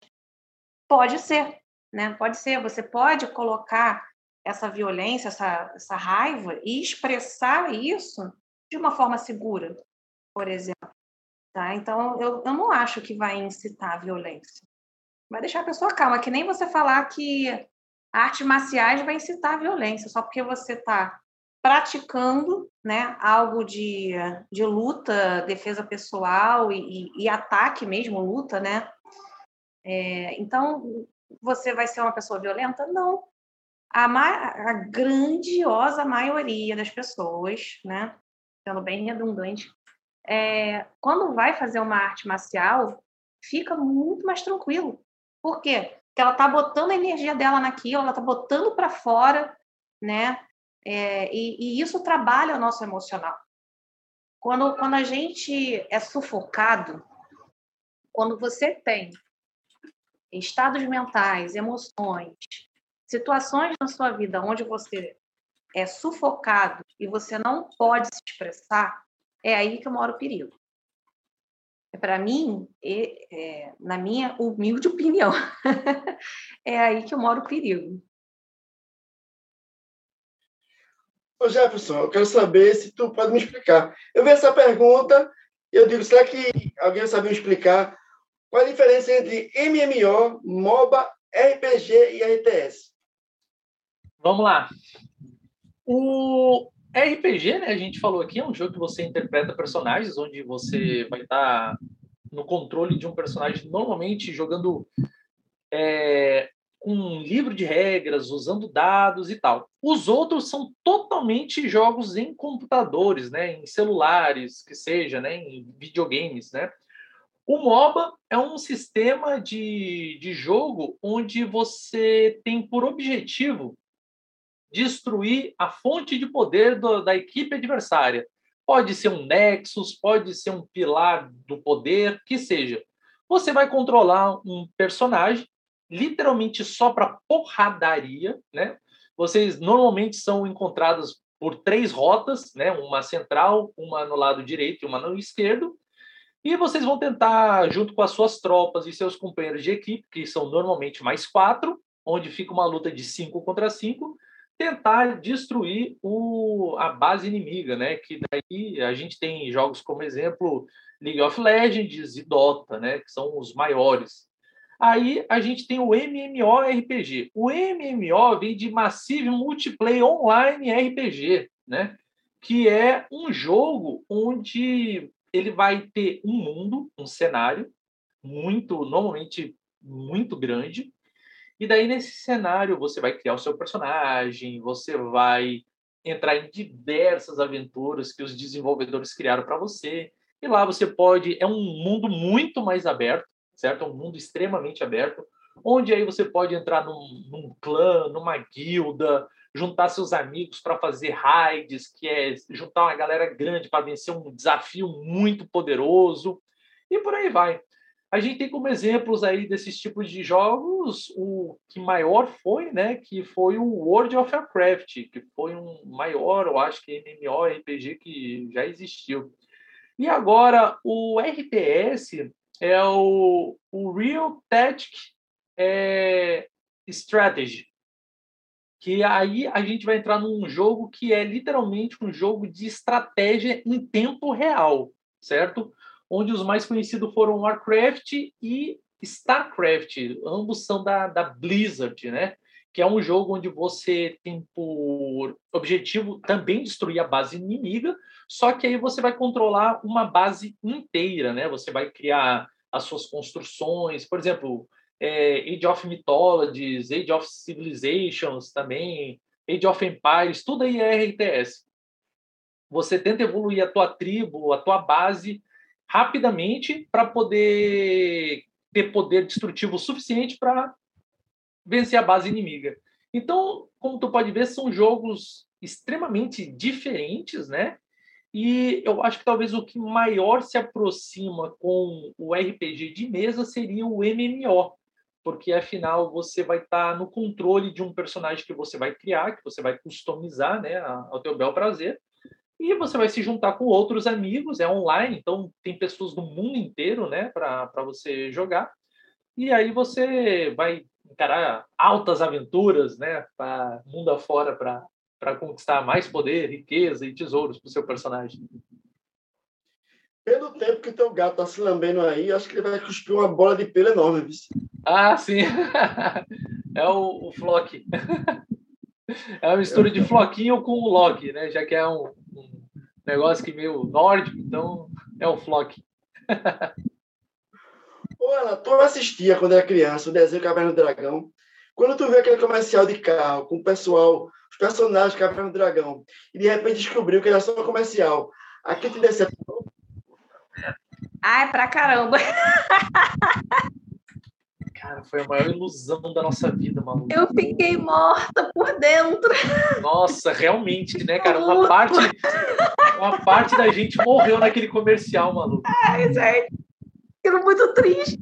pode ser, né? Pode ser. Você pode colocar essa violência, essa, essa raiva e expressar isso de uma forma segura, por exemplo. Tá? Então, eu, eu não acho que vai incitar a violência. Vai deixar a pessoa calma, que nem você falar que artes marciais vai incitar violência, só porque você está praticando né, algo de, de luta, defesa pessoal e, e, e ataque mesmo, luta, né? É, então, você vai ser uma pessoa violenta? Não a, a grandiosa maioria das pessoas, né, sendo bem redundante, é, quando vai fazer uma arte marcial, fica muito mais tranquilo. Por quê? Porque ela está botando a energia dela naquilo, ela está botando para fora, né? É, e, e, isso trabalha o nosso emocional. Quando, quando a gente é sufocado, quando você tem estados mentais, emoções, situações na sua vida onde você é sufocado e você não pode se expressar, é aí que mora o perigo. É Para mim, é, é, na minha humilde opinião, *laughs* é aí que mora o perigo. Ô Jefferson, eu quero saber se tu pode me explicar. Eu vi essa pergunta e eu digo, será que alguém sabe me explicar qual a diferença entre MMO, MOBA, RPG e RTS? Vamos lá. O RPG, né? A gente falou aqui, é um jogo que você interpreta personagens, onde você vai estar no controle de um personagem, normalmente jogando é, um livro de regras, usando dados e tal. Os outros são totalmente jogos em computadores, né? Em celulares, que seja, né? Em videogames, né? O MOBA é um sistema de, de jogo onde você tem por objetivo destruir a fonte de poder do, da equipe adversária. Pode ser um Nexus, pode ser um pilar do poder, que seja. Você vai controlar um personagem, literalmente só para porradaria, né? Vocês normalmente são encontrados por três rotas, né? Uma central, uma no lado direito e uma no esquerdo. E vocês vão tentar, junto com as suas tropas e seus companheiros de equipe, que são normalmente mais quatro, onde fica uma luta de cinco contra cinco, tentar destruir o, a base inimiga, né? Que daí a gente tem jogos como exemplo League of Legends e Dota, né? Que são os maiores. Aí a gente tem o MMORPG. O MMO vem de Massive Multiplayer Online RPG, né? Que é um jogo onde ele vai ter um mundo, um cenário muito, normalmente muito grande, e daí, nesse cenário, você vai criar o seu personagem, você vai entrar em diversas aventuras que os desenvolvedores criaram para você. E lá você pode. É um mundo muito mais aberto, certo? É um mundo extremamente aberto, onde aí você pode entrar num, num clã, numa guilda, juntar seus amigos para fazer raids, que é juntar uma galera grande para vencer um desafio muito poderoso. E por aí vai. A gente tem como exemplos aí desses tipos de jogos o que maior foi, né, que foi o World of Warcraft, que foi um maior, eu acho que MMORPG que já existiu. E agora o RTS é o, o Real Tactic é, Strategy, que aí a gente vai entrar num jogo que é literalmente um jogo de estratégia em tempo real, certo? Onde os mais conhecidos foram Warcraft e Starcraft, ambos são da, da Blizzard, né? Que é um jogo onde você tem por objetivo também destruir a base inimiga, só que aí você vai controlar uma base inteira, né? Você vai criar as suas construções, por exemplo, é, Age of Mythologies, Age of Civilizations também, Age of Empires, tudo aí é RTS. Você tenta evoluir a tua tribo, a tua base rapidamente para poder ter poder destrutivo suficiente para vencer a base inimiga. Então, como tu pode ver, são jogos extremamente diferentes, né? E eu acho que talvez o que maior se aproxima com o RPG de mesa seria o MMO, porque afinal você vai estar tá no controle de um personagem que você vai criar, que você vai customizar, né, ao teu bel prazer, e você vai se juntar com outros amigos, é online, então tem pessoas do mundo inteiro, né, para você jogar. E aí você vai encarar altas aventuras, né, para mundo afora para conquistar mais poder, riqueza e tesouros para o seu personagem. Pelo tempo que teu gato tá se lambendo aí, acho que ele vai cuspir uma bola de pelo enorme, viu? Ah, sim. *laughs* é o, o Flock. *laughs* É uma mistura de floquinho com o Loki, né? Já que é um negócio que meio nórdico, então é o Flock. Olha, tu assistia quando era criança o desenho Caverna do Dragão. Quando tu viu aquele comercial de carro com o pessoal, os personagens Caverna do Dragão, e de repente descobriu que era só um comercial, aqui te decepcionou? Ai, pra caramba! *laughs* Cara, foi a maior ilusão da nossa vida, maluco. Eu fiquei morta por dentro. Nossa, realmente, né, cara? Uma parte, uma parte da gente morreu naquele comercial, maluco. Ai, gente. Fiquei muito triste.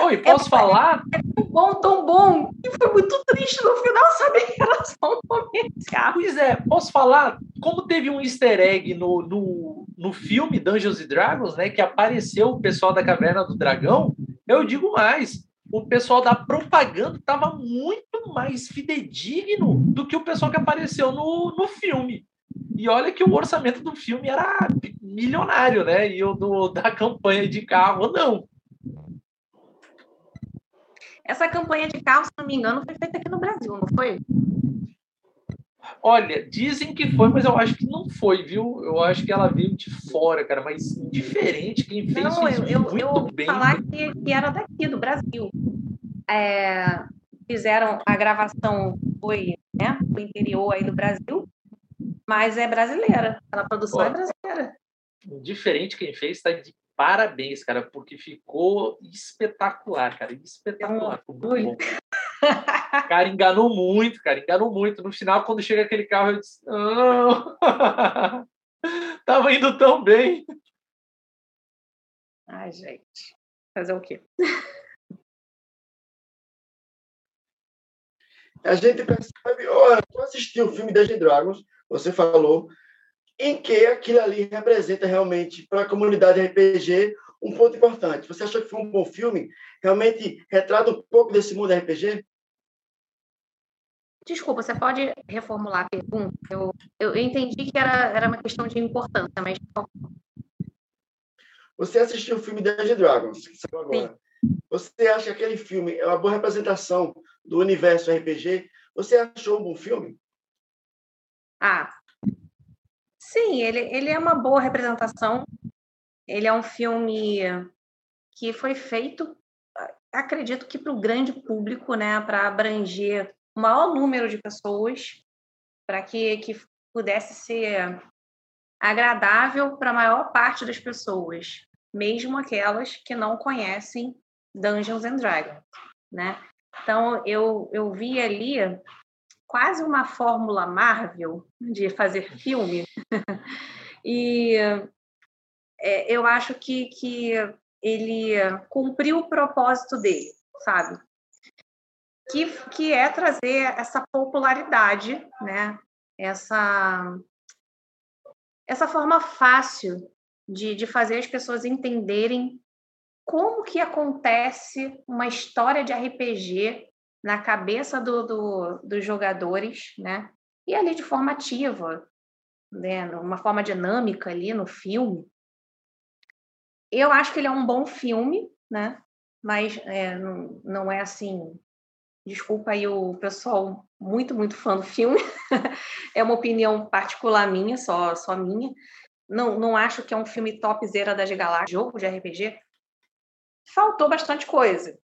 Oi, posso é, falar? É tão bom, tão bom, e foi muito triste no final saber que era só um comercial. Pois é, posso falar? Como teve um easter egg no, no, no filme Dungeons and Dragons, né, que apareceu o pessoal da Caverna do Dragão, eu digo mais, o pessoal da propaganda estava muito mais fidedigno do que o pessoal que apareceu no, no filme. E olha que o orçamento do filme era milionário, né? E o do, da campanha de carro, não. Essa campanha de carro, se não me engano, foi feita aqui no Brasil, não foi? Olha, dizem que foi, mas eu acho que não foi, viu? Eu acho que ela veio de fora, cara, mas diferente. Quem fez não, isso eu, muito eu bem. falar que, que era daqui, do Brasil. É, fizeram a gravação, foi né, do interior aí do Brasil, mas é brasileira. A produção é brasileira. Diferente quem fez, tá de parabéns, cara, porque ficou espetacular, cara. Espetacular. É um cara enganou muito, cara, enganou muito. No final, quando chega aquele carro, eu disse: não, *laughs* tava indo tão bem. Ai, gente, fazer o quê? A gente percebe, olha, tu assistiu o filme Dungeons Dragons, você falou, em que aquilo ali representa realmente para a comunidade RPG um ponto importante. Você achou que foi um bom filme? Realmente retrata um pouco desse mundo RPG? Desculpa, você pode reformular a pergunta? Eu, eu entendi que era, era uma questão de importância, mas. Você assistiu o filme Dungeons Dragons, que saiu agora. Sim. Você acha que aquele filme é uma boa representação do universo RPG? Você achou um bom filme? Ah, sim, ele, ele é uma boa representação. Ele é um filme que foi feito, acredito que para o grande público, né, para abranger o maior número de pessoas para que, que pudesse ser agradável para a maior parte das pessoas, mesmo aquelas que não conhecem Dungeons and Dragons, né? Então eu eu vi ali quase uma fórmula Marvel de fazer filme *laughs* e é, eu acho que que ele cumpriu o propósito dele, sabe? Que, que é trazer essa popularidade, né? essa, essa forma fácil de, de fazer as pessoas entenderem como que acontece uma história de RPG na cabeça do, do, dos jogadores, né? E ali de forma ativa, né? Uma forma dinâmica ali no filme. Eu acho que ele é um bom filme, né? Mas é, não, não é assim Desculpa aí o pessoal muito, muito fã do filme. *laughs* é uma opinião particular minha, só, só minha. Não, não acho que é um filme topzera das galáxias, jogo de RPG. Faltou bastante coisa,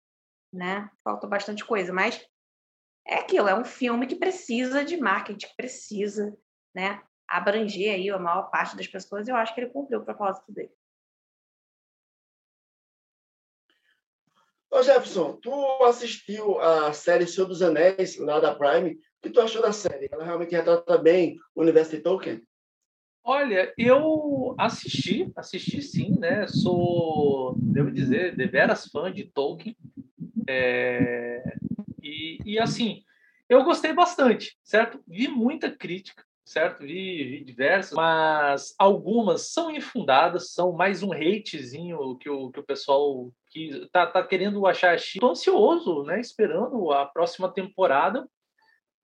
né? Faltou bastante coisa, mas é aquilo, é um filme que precisa de marketing, precisa, né? Abranger aí a maior parte das pessoas. Eu acho que ele cumpriu o propósito dele. Ô Jefferson, tu assistiu a série Senhor dos Anéis, lá da Prime. O que tu achou da série? Ela realmente retrata bem o universo de Tolkien? Olha, eu assisti, assisti sim, né? Sou, devo dizer, deveras fã de Tolkien. É... E, e assim, eu gostei bastante, certo? Vi muita crítica, certo? Vi, vi diversas, mas algumas são infundadas, são mais um hatezinho que o, que o pessoal que tá, tá querendo achar Estou ansioso, né? Esperando a próxima temporada.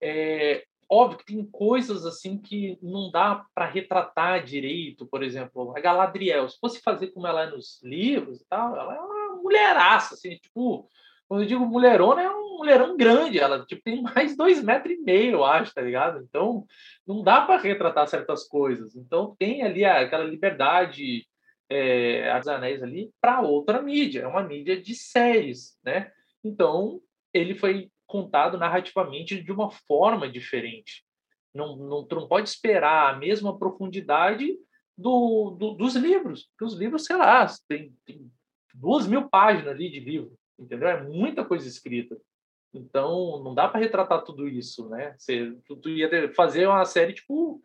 É, óbvio que tem coisas assim que não dá para retratar direito, por exemplo, a Galadriel, se fosse fazer como ela é nos livros e tal, ela é uma mulheraça, assim, tipo, quando eu digo mulherona, é um mulherão grande, ela tipo, tem mais dois metros e meio, eu acho, tá ligado? Então, não dá para retratar certas coisas. Então, tem ali aquela liberdade é, As Anéis ali para outra mídia, é uma mídia de séries, né? Então, ele foi contado narrativamente de uma forma diferente. Não, não, tu não pode esperar a mesma profundidade do, do, dos livros, porque os livros, sei lá, tem, tem duas mil páginas ali de livro, entendeu? É muita coisa escrita. Então, não dá para retratar tudo isso, né? Você, tu, tu ia fazer uma série, tipo,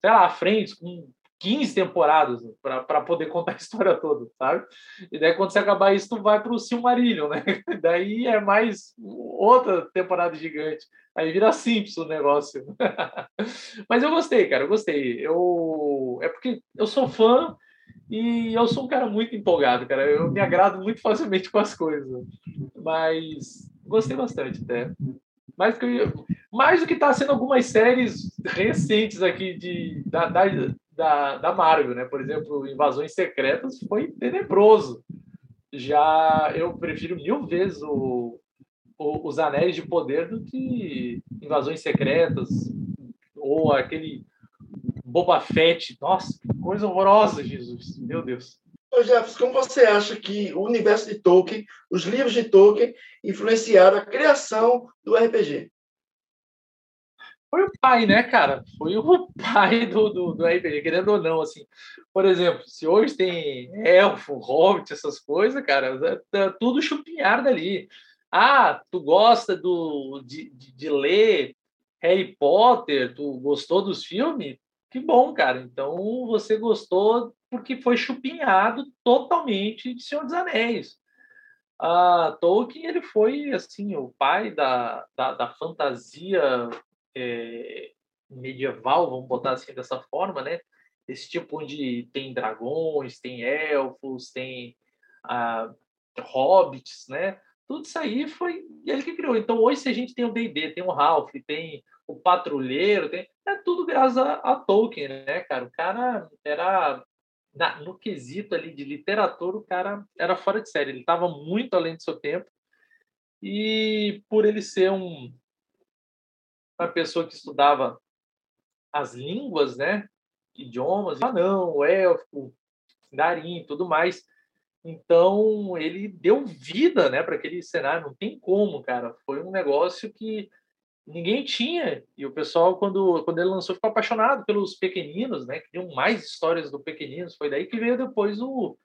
sei lá, frente, com 15 temporadas para poder contar a *laughs* história toda, sabe? E daí, quando você acabar isso, tu vai para o Silmarillion, né? *laughs* Daí é mais outra temporada gigante. Aí vira simples o negócio. *laughs* Mas eu gostei, cara, eu gostei. Eu... É porque eu sou fã e eu sou um cara muito empolgado, cara. Eu me agrado muito facilmente com as coisas. Mas gostei bastante até. Mais, que, mais do que está sendo algumas séries recentes aqui de, da, da da, da Marvel, né? Por exemplo, Invasões Secretas foi tenebroso. Já eu prefiro mil vezes o, o, os Anéis de Poder do que Invasões Secretas. ou aquele Boba Fett. Nossa, que coisa horrorosa, Jesus. Meu Deus. Ô Jefferson, como você acha que o universo de Tolkien, os livros de Tolkien, influenciaram a criação do RPG? Foi o pai, né, cara? Foi o pai do, do, do RPG, querendo ou não, assim. Por exemplo, se hoje tem elfo, hobbit, essas coisas, cara, tá, tudo chupinhar dali. Ah, tu gosta do, de, de, de ler Harry Potter, tu gostou dos filmes? Que bom, cara. Então você gostou porque foi chupinhado totalmente de Senhor dos Anéis. Ah, Tolkien ele foi assim o pai da, da, da fantasia é, medieval, vamos botar assim dessa forma, né? Esse tipo onde tem dragões, tem elfos, tem ah, hobbits, né? Tudo isso aí foi ele que criou. Então hoje se a gente tem o D&D, tem o Ralph, tem o Patrulheiro, tem é tudo graças a, a Tolkien, né, cara? O cara era na, no quesito ali de literatura, o cara era fora de série. Ele estava muito além do seu tempo. E por ele ser um, uma pessoa que estudava as línguas, né? Idiomas, ah, não, o élfico, darim, tudo mais. Então ele deu vida, né, para aquele cenário. Não tem como, cara. Foi um negócio que ninguém tinha. E o pessoal, quando, quando ele lançou, ficou apaixonado pelos pequeninos, né? Queriam mais histórias do pequeninos. Foi daí que veio depois o,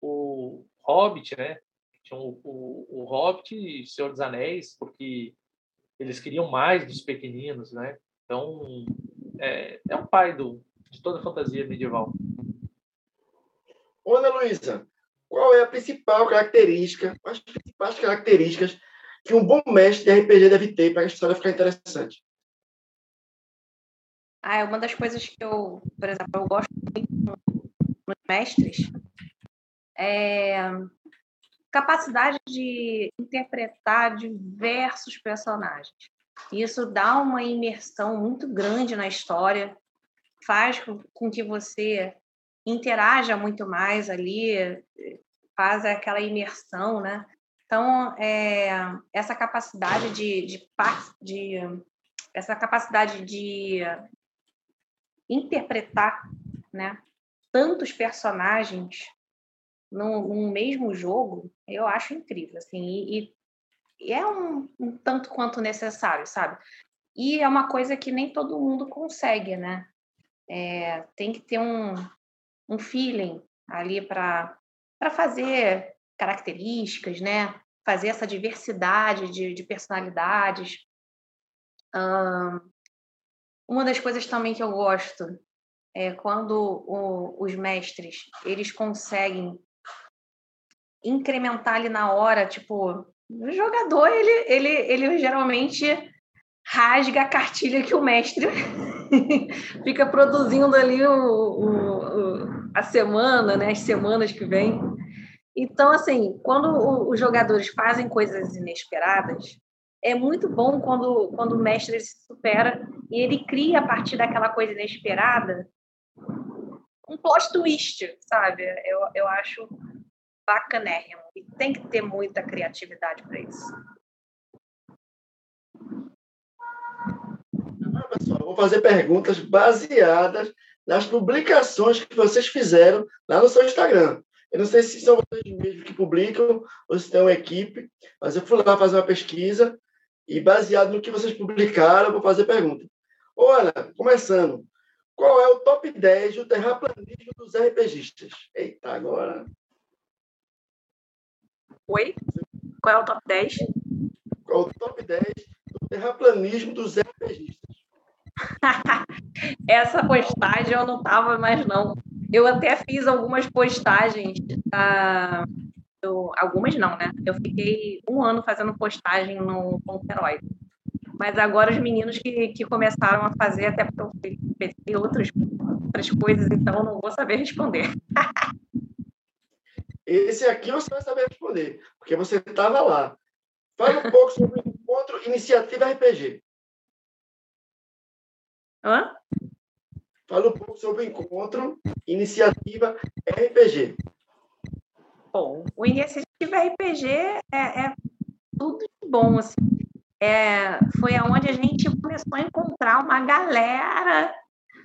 o Hobbit, né? Tinha o, o, o Hobbit e Senhor dos Anéis, porque eles queriam mais dos pequeninos, né? Então, é, é um pai do, de toda a fantasia medieval. Ana Luísa, qual é a principal característica, as principais características que um bom mestre de RPG deve ter para a história ficar interessante? Ah, é uma das coisas que eu, por exemplo, eu gosto muito nos mestres é capacidade de interpretar diversos personagens. Isso dá uma imersão muito grande na história, faz com que você interaja muito mais ali, faz aquela imersão, né? Então, é, essa capacidade de, de, de, essa capacidade de interpretar, né, tantos personagens num, num mesmo jogo, eu acho incrível, assim, e, e é um, um, tanto quanto necessário, sabe? E é uma coisa que nem todo mundo consegue, né? É, tem que ter um, um feeling ali para fazer características, né? Fazer essa diversidade de, de personalidades. uma das coisas também que eu gosto é quando o, os mestres eles conseguem incrementar ali na hora, tipo, o jogador ele, ele, ele geralmente rasga a cartilha que o mestre *laughs* fica produzindo ali o, o, o, a semana, né, as semanas que vem. Então, assim, quando os jogadores fazem coisas inesperadas, é muito bom quando, quando o mestre se supera e ele cria, a partir daquela coisa inesperada, um plot twist, sabe? Eu, eu acho bacanérrimo. E tem que ter muita criatividade para isso. Pessoal, vou fazer perguntas baseadas nas publicações que vocês fizeram lá no seu Instagram. Eu não sei se são vocês mesmos que publicam ou se tem uma equipe, mas eu fui lá fazer uma pesquisa e, baseado no que vocês publicaram, vou fazer pergunta. Olha, começando, qual é o top 10 do terraplanismo dos RPGistas? Eita, agora. Oi? Qual é o top 10? Qual é o top 10 do terraplanismo dos RPGistas? *laughs* Essa postagem eu não estava mais, não. Eu até fiz algumas postagens, uh, eu, algumas não, né? Eu fiquei um ano fazendo postagem no Herói. Mas agora os meninos que, que começaram a fazer, até porque eu fiz outras, outras coisas, então não vou saber responder. *laughs* Esse aqui você vai saber responder, porque você estava lá. Fale um pouco sobre o encontro Iniciativa RPG. Hã? Fala um pouco sobre o encontro Iniciativa RPG. Bom, o Iniciativa RPG é, é tudo de bom, assim. é, foi aonde a gente começou a encontrar uma galera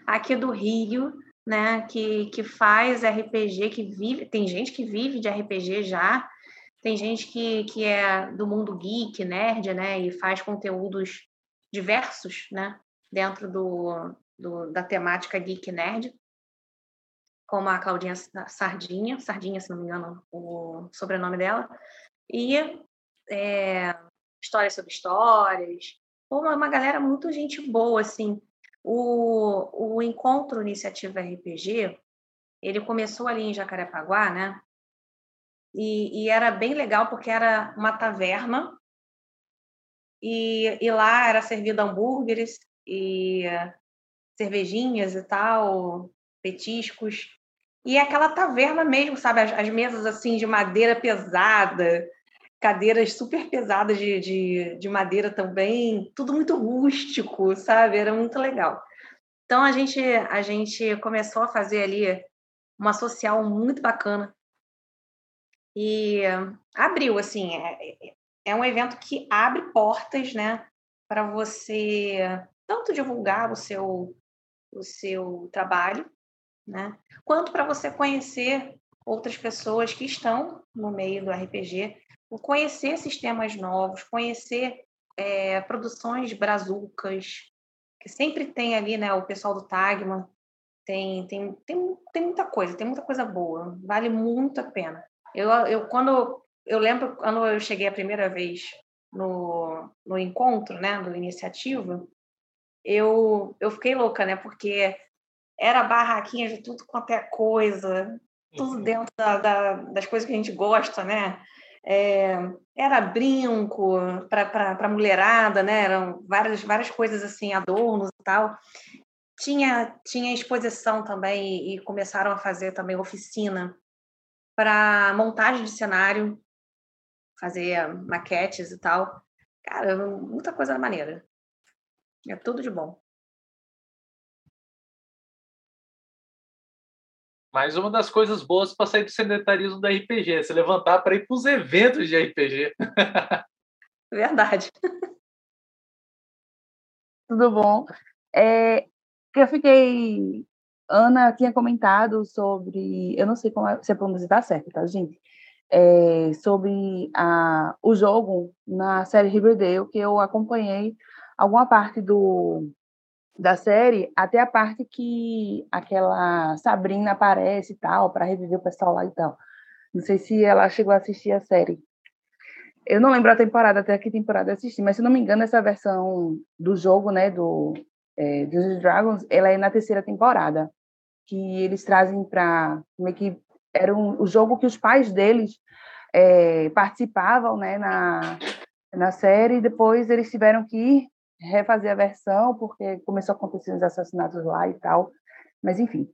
aqui do Rio, né, que, que faz RPG, que vive, tem gente que vive de RPG já, tem gente que, que é do mundo geek, nerd, né, e faz conteúdos diversos, né, dentro do, do da temática geek nerd, como a Claudinha Sardinha, Sardinha, se não me engano, o sobrenome dela, e é, histórias sobre histórias, uma, uma galera muito gente boa, assim. O, o encontro Iniciativa RPG, ele começou ali em Jacarepaguá, né? E, e era bem legal porque era uma taverna e, e lá era servido hambúrgueres e cervejinhas e tal, petiscos. E é aquela taverna mesmo, sabe? As, as mesas assim de madeira pesada, cadeiras super pesadas de, de, de, madeira também, tudo muito rústico, sabe? Era muito legal. Então a gente a gente começou a fazer ali uma social muito bacana e abriu assim é, é um evento que abre portas, né, para você tanto divulgar o seu o seu trabalho, né, quanto para você conhecer outras pessoas que estão no meio do RPG conhecer sistemas novos, conhecer é, produções brazucas, que sempre tem ali, né, o pessoal do Tagman, tem, tem, tem, tem muita coisa, tem muita coisa boa, vale muito a pena. Eu, eu quando eu lembro quando eu cheguei a primeira vez no, no encontro, né, do iniciativa, eu, eu fiquei louca, né, porque era barraquinha de tudo quanto é coisa, tudo uhum. dentro da, da, das coisas que a gente gosta, né? É, era brinco para mulherada, né? Eram várias, várias coisas assim, adornos e tal. Tinha, tinha exposição também e, e começaram a fazer também oficina para montagem de cenário, fazer maquetes e tal. Cara, muita coisa maneira. É tudo de bom. Mas uma das coisas boas para sair do sedentarismo do RPG é se levantar para ir para os eventos de RPG. *laughs* Verdade. *laughs* Tudo bom? É, eu fiquei. Ana tinha comentado sobre. Eu não sei como é, se a pronúncia está certa, tá, gente? É, sobre a, o jogo na série Riverdale, que eu acompanhei alguma parte do, da série até a parte que aquela Sabrina aparece e tal, para reviver o pessoal lá e tal. Não sei se ela chegou a assistir a série. Eu não lembro a temporada, até que temporada assisti, mas se não me engano, essa versão do jogo, né, do é, dos Dragons, ela é na terceira temporada, que eles trazem para meio que era um, o jogo que os pais deles é, participavam, né, na, na série, e depois eles tiveram que ir refazer a versão, porque começou a acontecer os assassinatos lá e tal. Mas, enfim.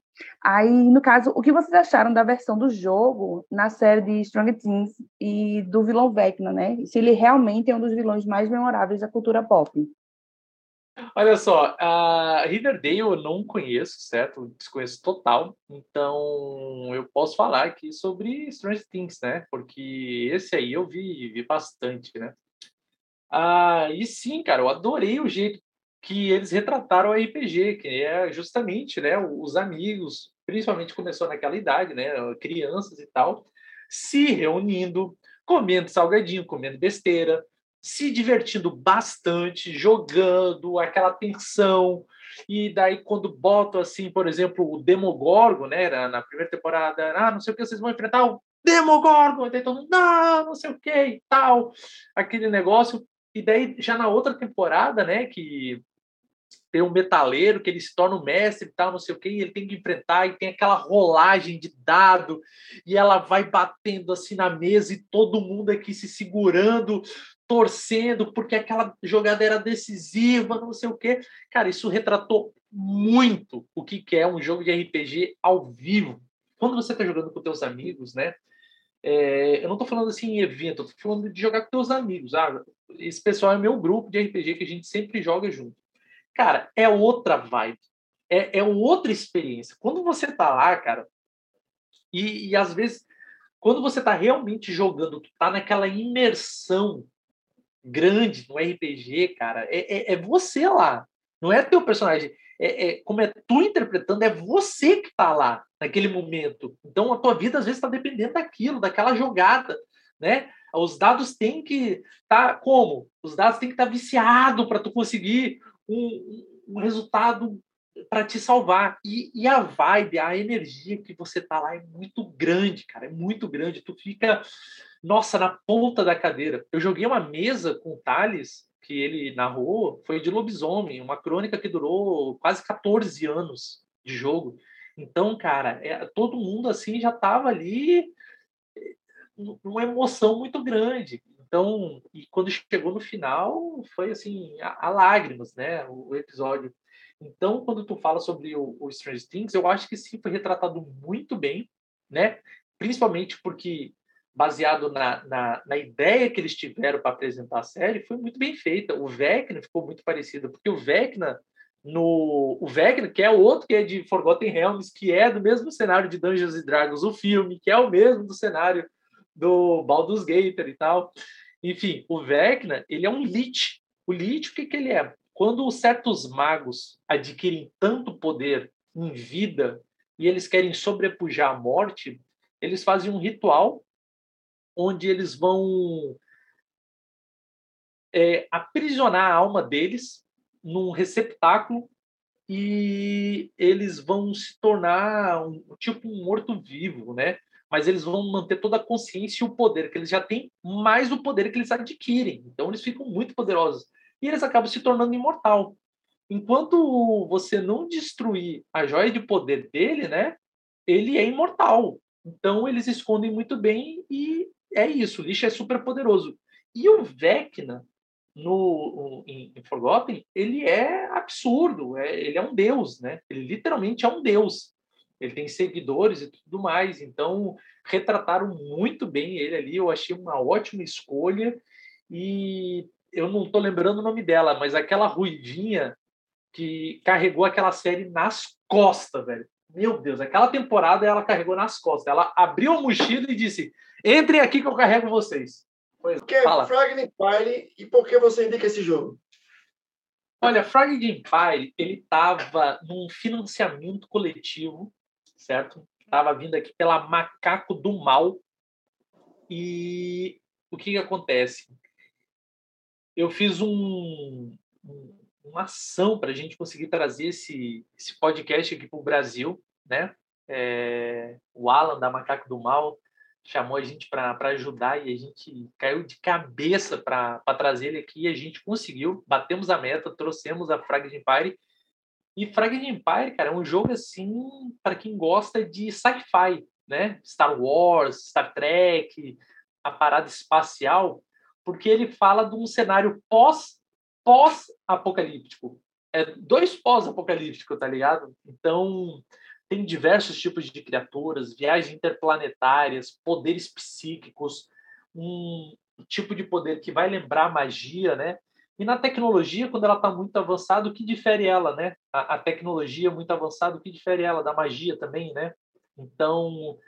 Aí, no caso, o que vocês acharam da versão do jogo na série de Strong Teens e do vilão Vecna, né? Se ele realmente é um dos vilões mais memoráveis da cultura pop. Olha só, a Riverdale eu não conheço, certo? Desconheço total. Então, eu posso falar aqui sobre Stranger Things, né? Porque esse aí eu vi, vi bastante, né? Ah, e sim, cara, eu adorei o jeito que eles retrataram o RPG, que é justamente, né, os amigos, principalmente começou naquela idade, né, crianças e tal, se reunindo, comendo salgadinho, comendo besteira, se divertindo bastante, jogando, aquela tensão. E daí, quando botam, assim, por exemplo, o Demogorgon, né, na primeira temporada, ah, não sei o que, vocês vão enfrentar o Demogorgon, e daí todo mundo, não, não sei o que e tal, aquele negócio. E daí, já na outra temporada, né, que tem um metaleiro que ele se torna o mestre e tal, não sei o que, e ele tem que enfrentar, e tem aquela rolagem de dado, e ela vai batendo assim na mesa, e todo mundo aqui se segurando, torcendo, porque aquela jogada era decisiva, não sei o que. Cara, isso retratou muito o que é um jogo de RPG ao vivo. Quando você está jogando com teus amigos, né? É, eu não estou falando assim em evento, estou falando de jogar com teus amigos. Ah, esse pessoal é meu grupo de RPG que a gente sempre joga junto. Cara, é outra vibe. É, é outra experiência. Quando você tá lá, cara, e, e às vezes, quando você tá realmente jogando, tu tá naquela imersão grande no RPG, cara, é, é, é você lá. Não é teu personagem. É, é, como é tu interpretando, é você que está lá naquele momento. Então a tua vida às vezes está dependendo daquilo, daquela jogada, né? Os dados têm que estar tá, como? Os dados têm que estar tá viciado para tu conseguir um, um resultado para te salvar. E, e, a vibe, a energia que você tá lá é muito grande, cara, é muito grande. Tu fica, nossa, na ponta da cadeira. Eu joguei uma mesa com o Thales, que ele narrou, foi de Lobisomem, uma crônica que durou quase 14 anos de jogo. Então, cara, é, todo mundo assim já tava ali numa emoção muito grande. Então, e quando chegou no final, foi assim, a, a lágrimas, né, o, o episódio. Então, quando tu fala sobre o, o Stranger Things, eu acho que sim foi retratado muito bem, né? Principalmente porque baseado na, na, na ideia que eles tiveram para apresentar a série, foi muito bem feita. O Vecna ficou muito parecido, porque o Vecna no o Vecna, que é outro que é de Forgotten Realms, que é do mesmo cenário de Dungeons and Dragons, o filme, que é o mesmo do cenário do Baldur's Gate e tal. Enfim, o Vecna, ele é um Lich. O Lich, o que, que ele é? Quando certos magos adquirem tanto poder em vida e eles querem sobrepujar a morte, eles fazem um ritual onde eles vão é, aprisionar a alma deles num receptáculo e eles vão se tornar um, tipo um morto-vivo, né? Mas eles vão manter toda a consciência e o poder que eles já têm, mais o poder que eles adquirem. Então eles ficam muito poderosos e eles acabam se tornando imortal. Enquanto você não destruir a joia de poder dele, né, ele é imortal. Então eles escondem muito bem e é isso. O lixo é super poderoso. E o Vecna no em, em Forgotten, ele é absurdo. É, ele é um deus, né? Ele literalmente é um deus. Ele tem seguidores e tudo mais. Então retrataram muito bem ele ali. Eu achei uma ótima escolha e eu não estou lembrando o nome dela, mas aquela ruidinha que carregou aquela série nas costas, velho. Meu Deus, aquela temporada ela carregou nas costas. Ela abriu a mochila e disse: Entrem aqui que eu carrego vocês. Pois, por que fala. Fragment Empire e por que você indica esse jogo? Olha, Fragment Empire, ele estava num financiamento coletivo, certo? Estava vindo aqui pela Macaco do Mal. E o que, que acontece? eu fiz um, um, uma ação para a gente conseguir trazer esse, esse podcast aqui para o Brasil, né? É, o Alan da Macaco do Mal chamou a gente para ajudar e a gente caiu de cabeça para trazer ele aqui e a gente conseguiu, batemos a meta, trouxemos a Fragment Empire e Fragment Empire, cara, é um jogo assim para quem gosta de sci-fi, né? Star Wars, Star Trek, a parada espacial porque ele fala de um cenário pós pós apocalíptico. É dois pós-apocalíptico, tá ligado? Então, tem diversos tipos de criaturas, viagens interplanetárias, poderes psíquicos, um tipo de poder que vai lembrar magia, né? E na tecnologia, quando ela está muito avançada, o que difere ela, né? A, a tecnologia muito avançada, o que difere ela da magia também, né? Então,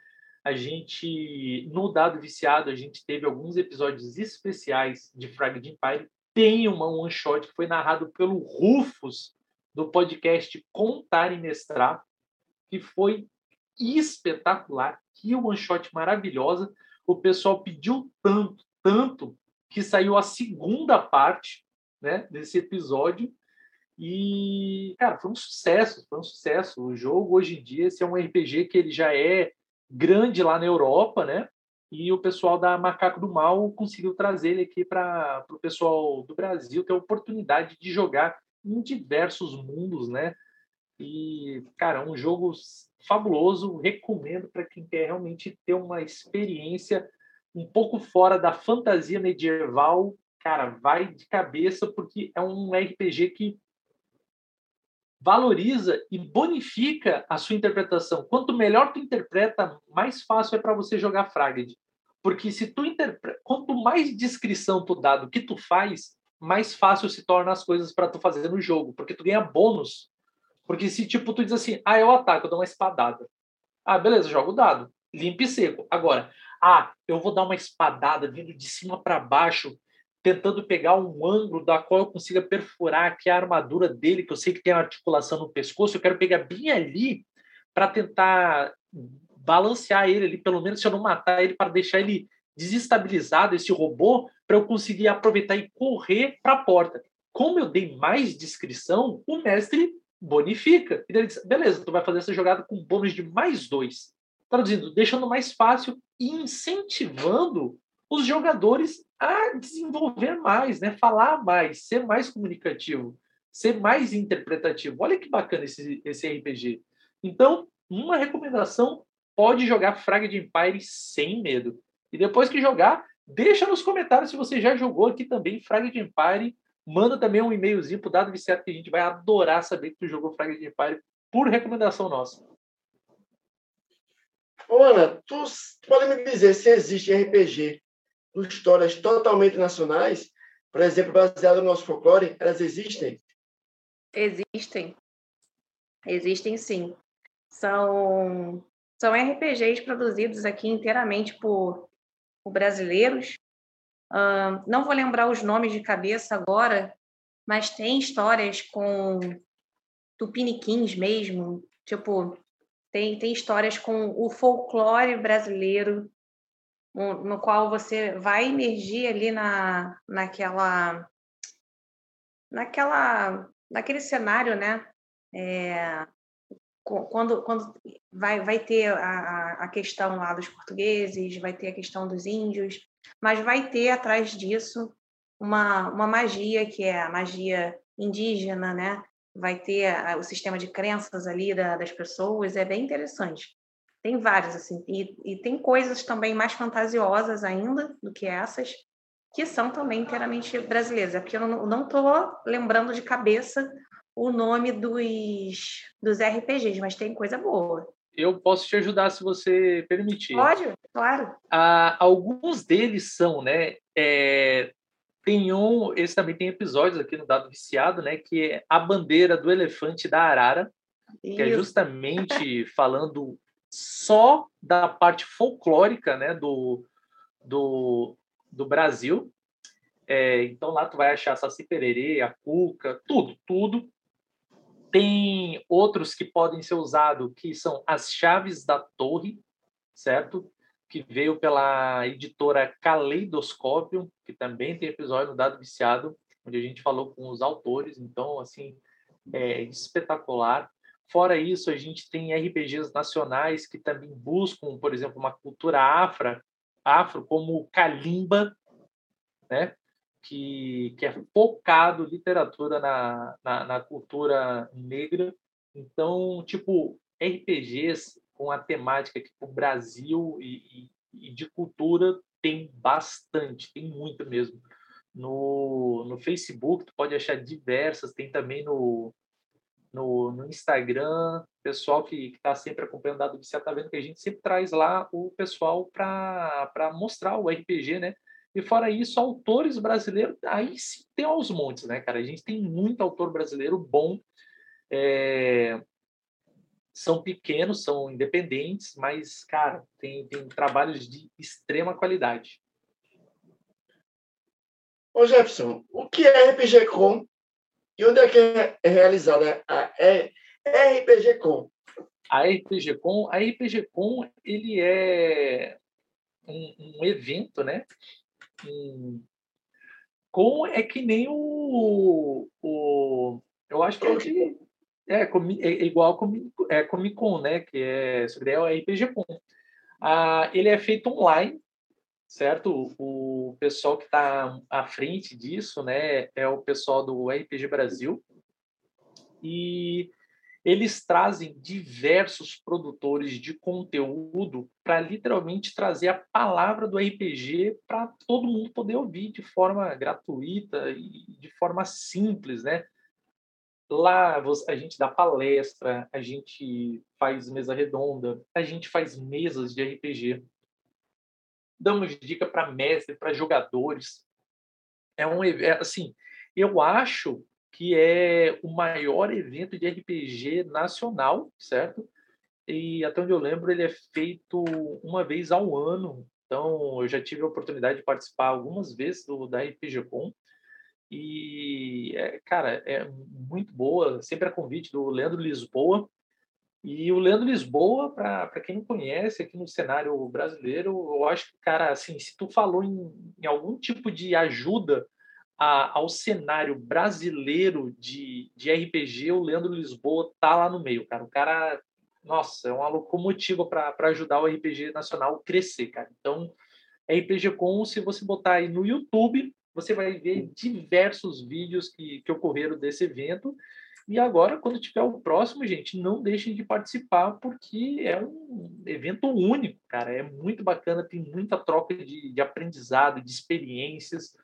a gente, no Dado Viciado, a gente teve alguns episódios especiais de Fragment Empire. Tem uma one shot que foi narrado pelo Rufus, do podcast Contar e Mestrar, que foi espetacular. Que one shot maravilhosa. O pessoal pediu tanto, tanto, que saiu a segunda parte né, desse episódio. E, cara, foi um sucesso, foi um sucesso. O jogo, hoje em dia, esse é um RPG que ele já é grande lá na Europa, né? E o pessoal da Macaco do Mal conseguiu trazer ele aqui para o pessoal do Brasil ter a oportunidade de jogar em diversos mundos, né? E, cara, um jogo fabuloso, recomendo para quem quer realmente ter uma experiência um pouco fora da fantasia medieval, cara, vai de cabeça porque é um RPG que valoriza e bonifica a sua interpretação. Quanto melhor tu interpreta, mais fácil é para você jogar Fraged. Porque se tu interpreta, quanto mais descrição tu dá do que tu faz, mais fácil se torna as coisas para tu fazer no jogo, porque tu ganha bônus. Porque se tipo tu diz assim: "Ah, eu ataco, eu dou uma espadada". Ah, beleza, jogo o dado, limpo e seco. Agora, ah, eu vou dar uma espadada vindo de cima para baixo tentando pegar um ângulo da qual eu consiga perfurar aqui a armadura dele, que eu sei que tem uma articulação no pescoço, eu quero pegar bem ali para tentar balancear ele ali, pelo menos se eu não matar ele, para deixar ele desestabilizado, esse robô, para eu conseguir aproveitar e correr para a porta. Como eu dei mais descrição, o mestre bonifica. Ele diz, beleza, tu vai fazer essa jogada com bônus de mais dois. Traduzindo, deixando mais fácil e incentivando os jogadores a desenvolver mais, né? falar mais, ser mais comunicativo, ser mais interpretativo. Olha que bacana esse, esse RPG. Então, uma recomendação, pode jogar Frag de Empire sem medo. E depois que jogar, deixa nos comentários se você já jogou aqui também Frag de Empire. Manda também um e-mailzinho pro Dado Viciado que a gente vai adorar saber que tu jogou Frag de Empire por recomendação nossa. Ana, tu pode me dizer se existe RPG histórias totalmente nacionais, por exemplo, baseado no nosso folclore, elas existem? Existem. Existem sim. São, são RPGs produzidos aqui inteiramente por, por brasileiros. Uh, não vou lembrar os nomes de cabeça agora, mas tem histórias com tupiniquins mesmo, tipo, tem, tem histórias com o folclore brasileiro, no, qual você vai emergir ali na, naquela, naquela, naquele cenário, né? É, quando, quando vai, vai ter a, a questão lá dos portugueses, vai ter a questão dos índios, mas vai ter atrás disso uma, uma magia que é a magia indígena, né? Vai ter o sistema de crenças ali da, das pessoas, é bem interessante. Tem vários, assim, e, e tem coisas também mais fantasiosas ainda do que essas, que são também inteiramente brasileiras. É porque eu não estou lembrando de cabeça o nome dos, dos RPGs, mas tem coisa boa. Eu posso te ajudar se você permitir. Pode, claro. Ah, alguns deles são, né? É, tem um, esse também tem episódios aqui no Dado Viciado, né? Que é a bandeira do elefante da arara, Isso. que é justamente falando só da parte folclórica, né? Do, do, do Brasil. É, então lá tu vai achar Saci Pererê, a Cuca, tudo, tudo. Tem outros que podem ser usados, que são as chaves da torre, certo? Que veio pela editora Caleidoscópio, que também tem episódio no Dado Viciado, onde a gente falou com os autores. Então, assim, é espetacular. Fora isso, a gente tem RPGs nacionais que também buscam, por exemplo, uma cultura afra, afro, como Kalimba, né? que, que é focado literatura na, na, na cultura negra. Então, tipo, RPGs com a temática tipo Brasil e, e, e, de cultura tem bastante, tem muito mesmo. No, no Facebook, tu pode achar diversas, tem também no, no, no Instagram, pessoal que está sempre acompanhando o Dado Viciado está vendo que a gente sempre traz lá o pessoal para mostrar o RPG, né? E fora isso, autores brasileiros, aí sim tem aos montes, né, cara? A gente tem muito autor brasileiro bom. É... São pequenos, são independentes, mas, cara, tem, tem trabalhos de extrema qualidade. Ô Jefferson, o que é RPG Com e onde é que é realizada a RPG Com? A RPG Com, a RPG Com, ele é um, um evento, né? com é que nem o, o eu acho que é, de, é, é igual a é, Comic Con, né? Que é sobre é o RPG Con. Ah, ele é feito online, certo? O pessoal que está à frente disso, né, é o pessoal do RPG Brasil. E eles trazem diversos produtores de conteúdo para literalmente trazer a palavra do RPG para todo mundo poder ouvir de forma gratuita e de forma simples, né? Lá a gente dá palestra, a gente faz mesa redonda, a gente faz mesas de RPG. Damos dica para mestre, para jogadores. É um é, assim, eu acho que é o maior evento de RPG nacional, certo? E até onde eu lembro, ele é feito uma vez ao ano Então, eu já tive a oportunidade de participar algumas vezes do da RPGcom e, é, cara, é muito boa, sempre a convite do Leandro Lisboa. E o Leandro Lisboa, para quem não conhece aqui no cenário brasileiro, eu acho que, cara, assim, se tu falou em, em algum tipo de ajuda a, ao cenário brasileiro de, de RPG, o Leandro Lisboa tá lá no meio, cara. O cara, nossa, é uma locomotiva para ajudar o RPG nacional crescer, cara. Então, RPG Com, se você botar aí no YouTube, você vai ver diversos vídeos que, que ocorreram desse evento. E agora, quando tiver o próximo, gente, não deixem de participar, porque é um evento único, cara. É muito bacana, tem muita troca de, de aprendizado, de experiências.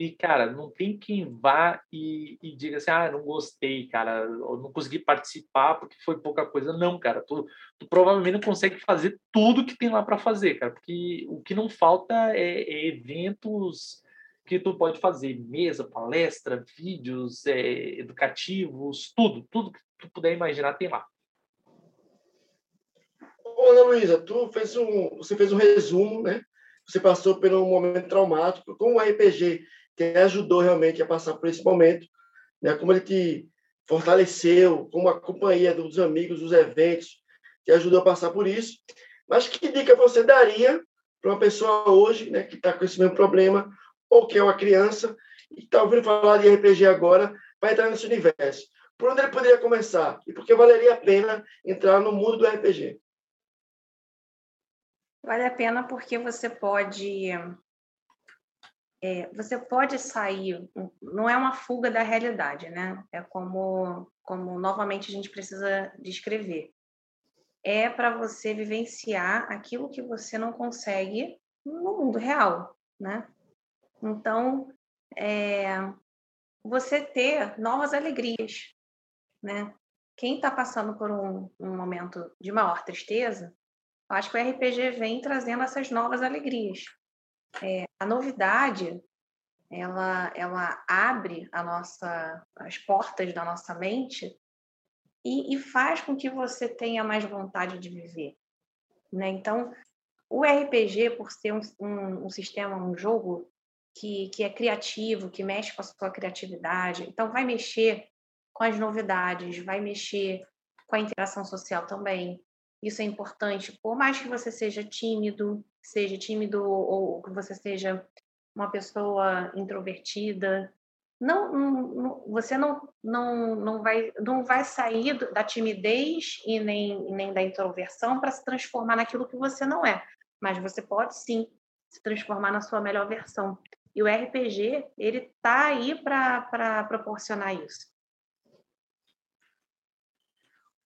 E, cara, não tem quem vá e, e, diga assim, ah, não gostei, cara, ou não consegui participar porque foi pouca coisa. Não, cara, tu, tu provavelmente não consegue fazer tudo que tem lá para fazer, cara, porque o que não falta é, é, eventos que tu pode fazer, mesa, palestra, vídeos é, educativos, tudo, tudo que tu puder imaginar tem lá. Ana Luísa, tu fez um, você fez um resumo, né? Você passou por um momento traumático com o RPG que ajudou realmente a passar por esse momento, né? como ele te fortaleceu, como a companhia dos amigos, dos eventos, te ajudou a passar por isso. Mas que dica você daria para uma pessoa hoje né, que está com esse mesmo problema, ou que é uma criança e está ouvindo falar de RPG agora, para entrar nesse universo? Por onde ele poderia começar? E por que valeria a pena entrar no mundo do RPG? Vale a pena porque você pode é, você pode sair, não é uma fuga da realidade, né? É como, como novamente a gente precisa descrever. É para você vivenciar aquilo que você não consegue no mundo real, né? Então, é, você ter novas alegrias, né? Quem está passando por um, um momento de maior tristeza, acho que o RPG vem trazendo essas novas alegrias é, a novidade ela, ela abre a nossa, as portas da nossa mente e, e faz com que você tenha mais vontade de viver. Né? Então, o RPG, por ser um, um, um, sistema, um jogo que, que é criativo, que mexe com a sua criatividade, então vai mexer com as novidades, vai mexer com a interação social também. Isso é importante, por mais que você seja tímido, seja tímido ou que você seja uma pessoa introvertida, não, não, você não, não, não, vai, não vai sair da timidez e nem, nem da introversão para se transformar naquilo que você não é. Mas você pode sim se transformar na sua melhor versão. E o RPG, ele está aí para proporcionar isso.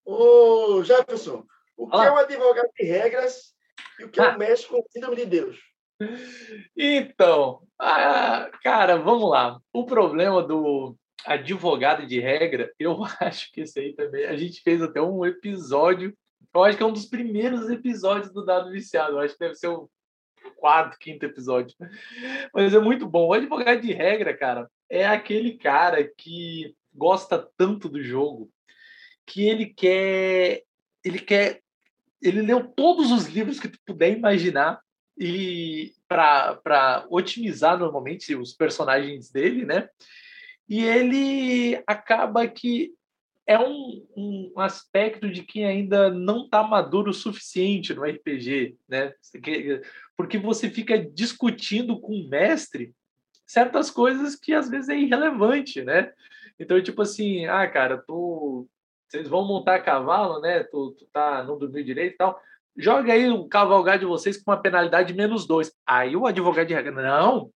Ô, Jefferson, o que Olá. é um advogado de regras e o que é um médico com síndrome de Deus? Então, ah, cara, vamos lá. O problema do advogado de regra, *laughs* eu acho que isso aí também. A gente fez até um episódio. Eu acho que é um dos primeiros episódios do Dado Viciado. Eu acho que deve ser o quarto, quinto episódio. Mas é muito bom. O advogado de regra, cara, é aquele cara que gosta tanto do jogo que ele quer ele quer ele leu todos os livros que tu puder imaginar e para otimizar normalmente os personagens dele, né? E ele acaba que é um, um aspecto de quem ainda não está maduro o suficiente no RPG, né? Porque você fica discutindo com o mestre certas coisas que às vezes é irrelevante, né? Então, tipo assim, ah, cara, tu vocês vão montar cavalo, né? Tu, tu tá, não dormiu direito e tal. Joga aí o cavalgar de vocês com uma penalidade de menos dois. Aí o advogado de regra, não,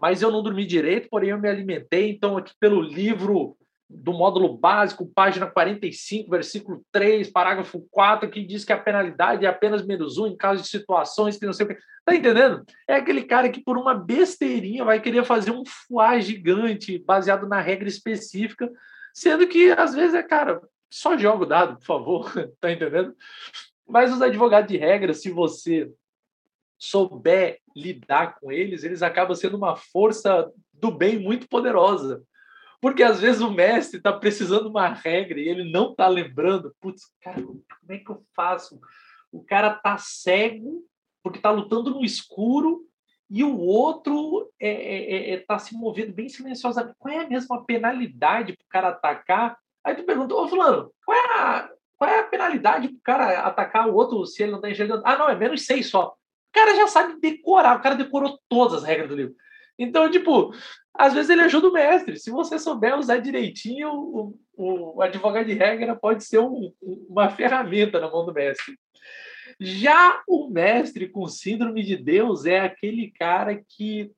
mas eu não dormi direito, porém eu me alimentei, então aqui pelo livro do módulo básico, página 45, versículo 3, parágrafo 4, que diz que a penalidade é apenas menos um em caso de situações que não sei o que. Tá entendendo? É aquele cara que, por uma besteirinha, vai querer fazer um fuá gigante baseado na regra específica, sendo que, às vezes, é, cara, só joga o dado, por favor, *laughs* tá entendendo? Mas os advogados de regra, se você souber lidar com eles, eles acabam sendo uma força do bem muito poderosa. Porque às vezes o mestre está precisando de uma regra e ele não está lembrando. Putz, cara, como é que eu faço? O cara tá cego porque está lutando no escuro e o outro está é, é, é, tá se movendo bem silenciosamente. Qual é a mesma penalidade para o cara atacar? Aí tu pergunta, ô fulano, qual é a, qual é a penalidade para o cara atacar o outro se ele não está enxergando? Ah, não, é menos seis só. O cara já sabe decorar, o cara decorou todas as regras do livro. Então, tipo, às vezes ele ajuda o mestre. Se você souber usar direitinho, o, o, o advogado de regra pode ser um, uma ferramenta na mão do mestre. Já o mestre com síndrome de Deus é aquele cara que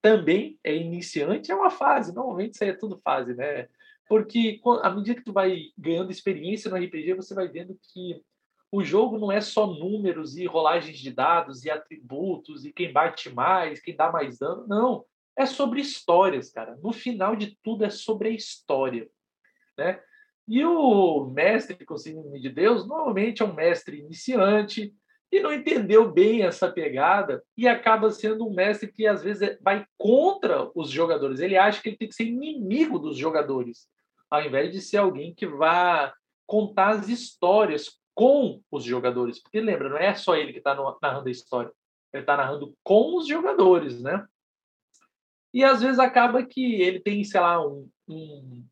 também é iniciante, é uma fase. Normalmente isso aí é tudo fase, né? Porque à medida que tu vai ganhando experiência no RPG, você vai vendo que o jogo não é só números e rolagens de dados e atributos e quem bate mais, quem dá mais dano. Não. É sobre histórias, cara. No final de tudo é sobre a história, né? E o mestre síndrome de Deus normalmente é um mestre iniciante e não entendeu bem essa pegada e acaba sendo um mestre que às vezes é, vai contra os jogadores. Ele acha que ele tem que ser inimigo dos jogadores, ao invés de ser alguém que vá contar as histórias com os jogadores. Porque lembra, não é só ele que está narrando a história, ele está narrando com os jogadores, né? E às vezes acaba que ele tem, sei lá, um, um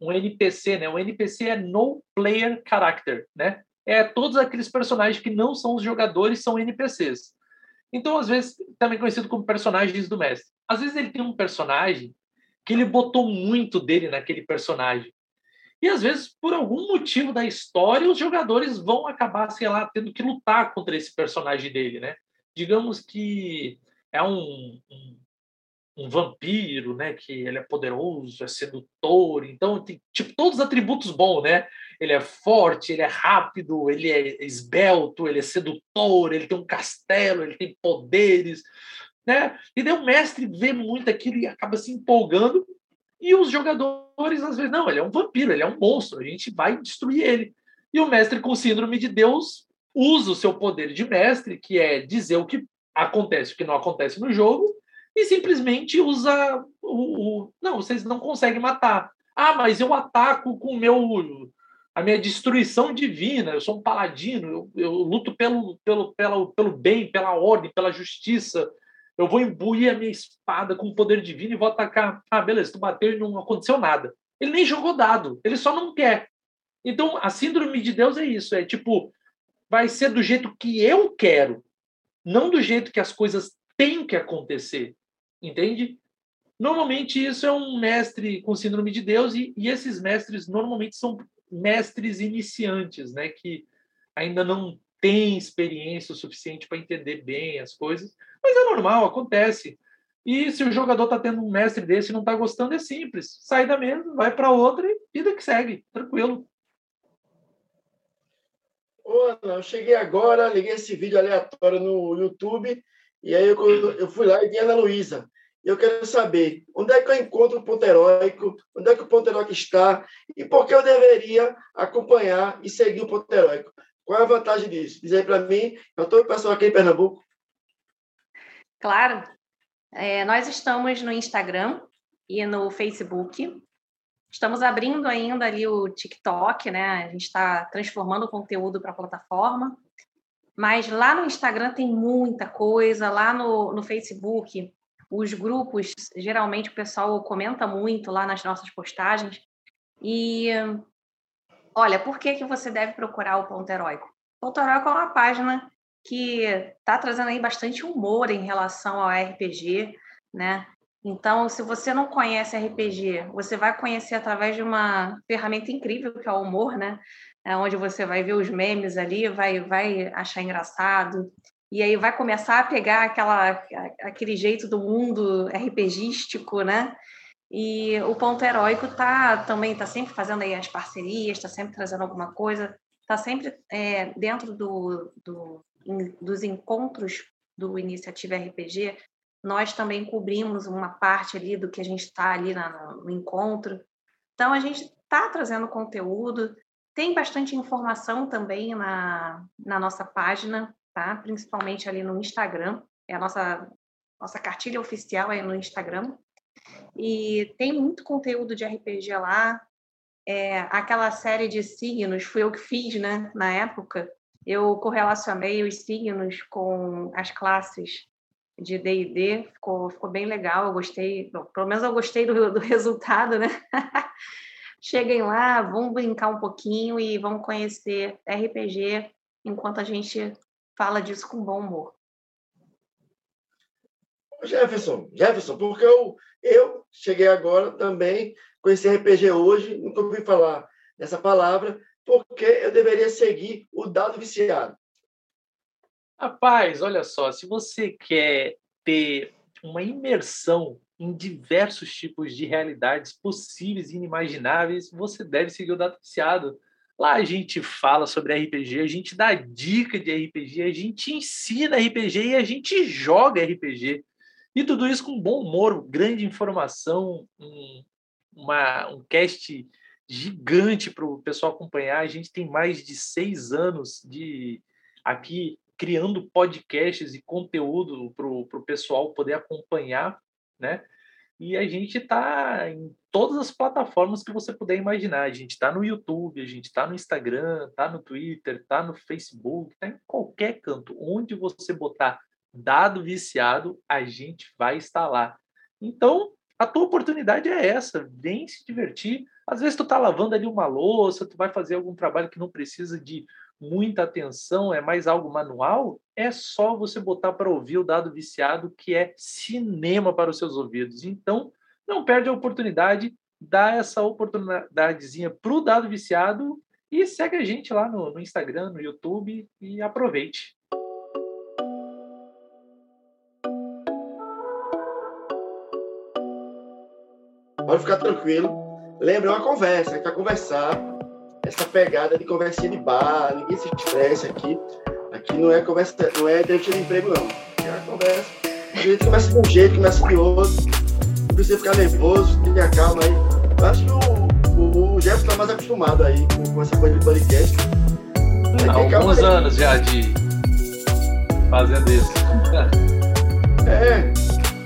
um NPC, né? Um NPC é no player character, né? É todos aqueles personagens que não são os jogadores são NPCs. Então, às vezes, também conhecido como personagens do mestre. Às vezes ele tem um personagem que ele botou muito dele naquele personagem. E às vezes, por algum motivo da história, os jogadores vão acabar, sei lá, tendo que lutar contra esse personagem dele, né? Digamos que é um, um um vampiro, né? Que ele é poderoso, é sedutor, então tem tipo todos os atributos bons, né? Ele é forte, ele é rápido, ele é esbelto, ele é sedutor, ele tem um castelo, ele tem poderes, né? E daí o mestre vê muito aquilo e acaba se empolgando. E os jogadores às vezes não, ele é um vampiro, ele é um monstro, a gente vai destruir ele. E o mestre com síndrome de Deus usa o seu poder de mestre, que é dizer o que acontece, o que não acontece no jogo, e simplesmente usa o, o, Não, vocês não conseguem matar. Ah, mas eu ataco com o meu a minha destruição divina. Eu sou um paladino. Eu, eu luto pelo, pelo, pelo, pelo bem, pela ordem, pela justiça. Eu vou imbuir a minha espada com o poder divino e vou atacar. Ah, beleza, tu bateu e não aconteceu nada. Ele nem jogou dado, ele só não quer. Então, a síndrome de Deus é isso: é tipo, vai ser do jeito que eu quero, não do jeito que as coisas têm que acontecer entende? Normalmente isso é um mestre com síndrome de Deus e, e esses mestres normalmente são mestres iniciantes, né, que ainda não têm experiência o suficiente para entender bem as coisas, mas é normal, acontece. E se o jogador está tendo um mestre desse e não está gostando, é simples. Sai da mesa, vai para outra e vida que segue, tranquilo. Ô, Ana, eu cheguei agora, liguei esse vídeo aleatório no YouTube e aí eu, eu fui lá e vi Ana Luísa. Eu quero saber onde é que eu encontro o ponto heróico, onde é que o ponto heróico está e por que eu deveria acompanhar e seguir o ponto heróico. Qual é a vantagem disso? Diz aí para mim, eu estou pessoal aqui em Pernambuco. Claro. É, nós estamos no Instagram e no Facebook. Estamos abrindo ainda ali o TikTok, né? A gente está transformando o conteúdo para a plataforma. Mas lá no Instagram tem muita coisa, lá no, no Facebook, os grupos, geralmente o pessoal comenta muito lá nas nossas postagens. E olha, por que, que você deve procurar o Ponto Heróico? O Ponto Heróico é uma página que está trazendo aí bastante humor em relação ao RPG, né? Então, se você não conhece RPG, você vai conhecer através de uma ferramenta incrível que é o humor, né? É onde você vai ver os memes ali, vai, vai achar engraçado, e aí vai começar a pegar aquela, aquele jeito do mundo RPGístico, né? E o Ponto Heróico tá, também está sempre fazendo aí as parcerias, está sempre trazendo alguma coisa, está sempre é, dentro do, do, dos encontros do Iniciativa RPG, nós também cobrimos uma parte ali do que a gente está ali na, no encontro. Então, a gente está trazendo conteúdo, tem bastante informação também na, na nossa página, tá? Principalmente ali no Instagram. É a nossa, nossa cartilha oficial é no Instagram. E tem muito conteúdo de RPG lá. É, aquela série de signos, fui eu que fiz, né, na época. Eu correlacionei os signos com as classes de D&D, ficou, ficou bem legal, eu gostei, bom, pelo menos eu gostei do, do *laughs* resultado, né? Cheguem lá, vão brincar um pouquinho e vão conhecer RPG enquanto a gente fala disso com bom humor. Jefferson, Jefferson, porque eu, eu cheguei agora também, conheci RPG hoje, nunca ouvi falar dessa palavra, porque eu deveria seguir o dado viciado. Rapaz, olha só, se você quer ter uma imersão em diversos tipos de realidades possíveis e inimagináveis, você deve seguir o Viciado. Lá a gente fala sobre RPG, a gente dá dica de RPG, a gente ensina RPG e a gente joga RPG. E tudo isso com bom humor, grande informação, um, uma, um cast gigante para o pessoal acompanhar. A gente tem mais de seis anos de aqui criando podcasts e conteúdo para o pessoal poder acompanhar, né? E a gente está em todas as plataformas que você puder imaginar. A gente está no YouTube, a gente está no Instagram, está no Twitter, está no Facebook, está em qualquer canto. Onde você botar dado viciado, a gente vai estar lá. Então, a tua oportunidade é essa, vem se divertir. Às vezes tu tá lavando ali uma louça, tu vai fazer algum trabalho que não precisa de muita atenção, é mais algo manual, é só você botar para ouvir o dado viciado, que é cinema para os seus ouvidos. Então, não perde a oportunidade, dá essa oportunidadezinha para o dado viciado e segue a gente lá no, no Instagram, no YouTube e aproveite. Pode ficar tranquilo. Lembra, é uma conversa, a conversar. Essa pegada de conversinha de bar, ninguém se estresse aqui. Aqui não é conversa, não é entrevista de emprego, não. É uma conversa. A gente começa de um jeito, começa de outro. Não precisa ficar nervoso, tenha calma aí. Eu acho que o, o, o Jefferson está mais acostumado aí com, essa coisa de podcast. Há alguns anos já de fazendo isso. É,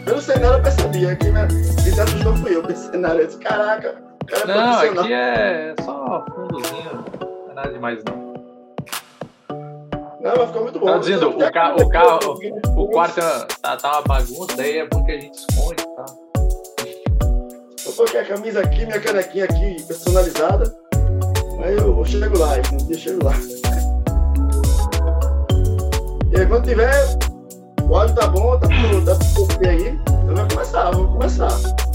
pelo cenário eu percebia que né, quem se assustou fui eu pelo cenário. Eu disse, caraca, cara é Não, aqui é só fundozinho, não é nada demais não. Não, mas ficou muito bom. Tá dizendo, o, ca o carro, o, quarto tá, tá uma bagunça, daí é bom que a gente esconde, tá? Eu tô com a camisa aqui, minha canequinha aqui personalizada. Aí eu, eu chego lá, um dia eu chego lá. E aí quando tiver, o áudio tá bom, tá tudo, tá tudo aí, eu vou começar, vou começar.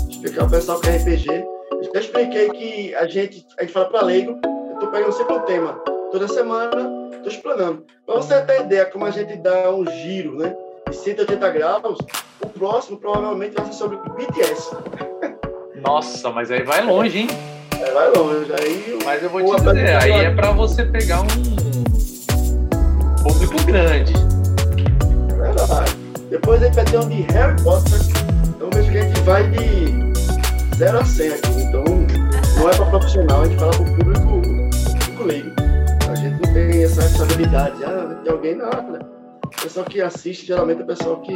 Explicar o pessoal que é RPG. Eu já expliquei que a gente, a gente fala para leigo, eu tô pegando sempre um tema. Toda semana Estou explanando. Para você ter ideia como a gente dá um giro, né? De 180 graus, o próximo provavelmente vai ser sobre BTS. Nossa, mas aí vai longe, hein? É, vai longe. Aí, mas eu vou te dizer, aí é para você pegar um público grande. É verdade. Depois a gente vai ter um de Harry Potter. Então vejo que a gente vai de 0 a 100 aqui. Não é para profissional, a gente fala para o público, público leigo tem essa responsabilidade. Ah, alguém, nada. O pessoal que assiste, geralmente, é o pessoal que.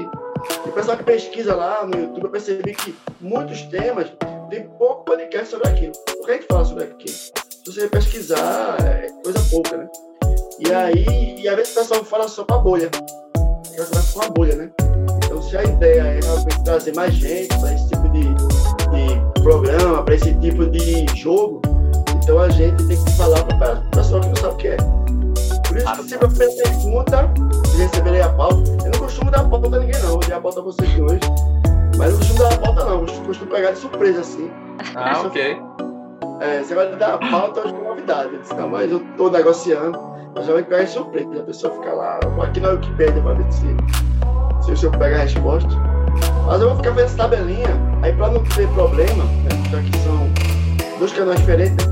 O pessoal que pesquisa lá no YouTube, eu percebi que muitos temas tem pouco podcast sobre aquilo. O que a gente fala sobre aquilo? Se você pesquisar, é coisa pouca, né? E aí, e às vezes o pessoal fala só pra bolha. Já começa com a bolha, né? Então, se a ideia é realmente trazer mais gente para esse tipo de, de programa, para esse tipo de jogo, então a gente tem que falar para o pessoal que não sabe o que é. Por isso que a primeira pergunta, se receberei a pauta, eu não costumo dar pauta a ninguém não, eu dei a pauta a vocês hoje. Mas não costumo dar a pauta não, eu costumo pegar de surpresa assim. Ah, ok. *laughs* É, você vai dar a pauta hoje com novidade. Eu disse, não, mas eu tô negociando, mas já vai pegar de surpresa. A pessoa fica lá, aqui na Wikipedia para ver se, se o senhor pega a resposta. Mas eu vou ficar essa tabelinha, aí para não ter problema, né, já que são dois canais diferentes,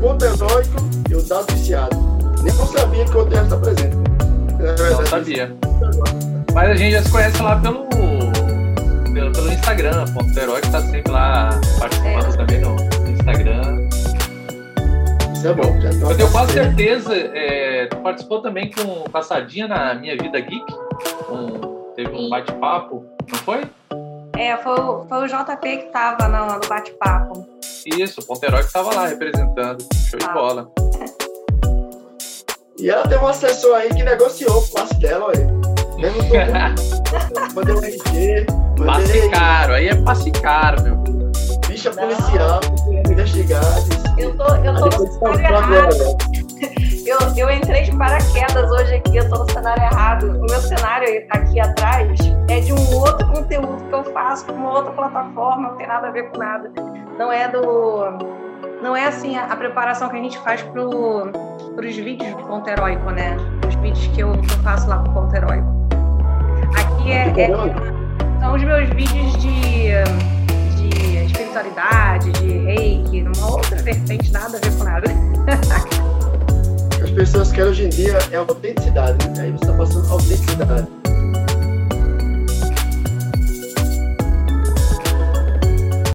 ponto heróico e o dado viciado. Nem não sabia que o Oterra está presente. É não sabia. Mas a gente já se conhece lá pelo, pelo, pelo Instagram. Ponto Herói que está sempre lá participando é. também no, Instagram. Isso é bom. Já Eu tenho quase certeza. É, tu participou também com Passadinha na Minha Vida Geek. Um, teve um bate-papo, não foi? É, foi, foi o JP que estava no, no bate-papo. Isso, o Ponto Herói que estava lá representando. Show ah. de bola. E ela tem um assessor aí que negociou o passe dela, olha. Mesmo todo *laughs* mandei um RG, Passe caro, aí é passe caro, meu. Ficha policial, investigar. Eu tô, eu tô no errado. Eu, eu entrei de paraquedas hoje aqui, eu tô no cenário errado. O meu cenário aqui atrás é de um outro conteúdo que eu faço com uma outra plataforma, não tem nada a ver com nada. Não é do. Não é assim a, a preparação que a gente faz pro, pros vídeos do ponto heróico, né? Os vídeos que eu, que eu faço lá pro ponto heróico. Aqui é, é, são os meus vídeos de, de espiritualidade, de reiki, numa outra vertente, nada a ver com nada. *laughs* as pessoas querem hoje em dia é autenticidade. Né? Aí você está passando autenticidade.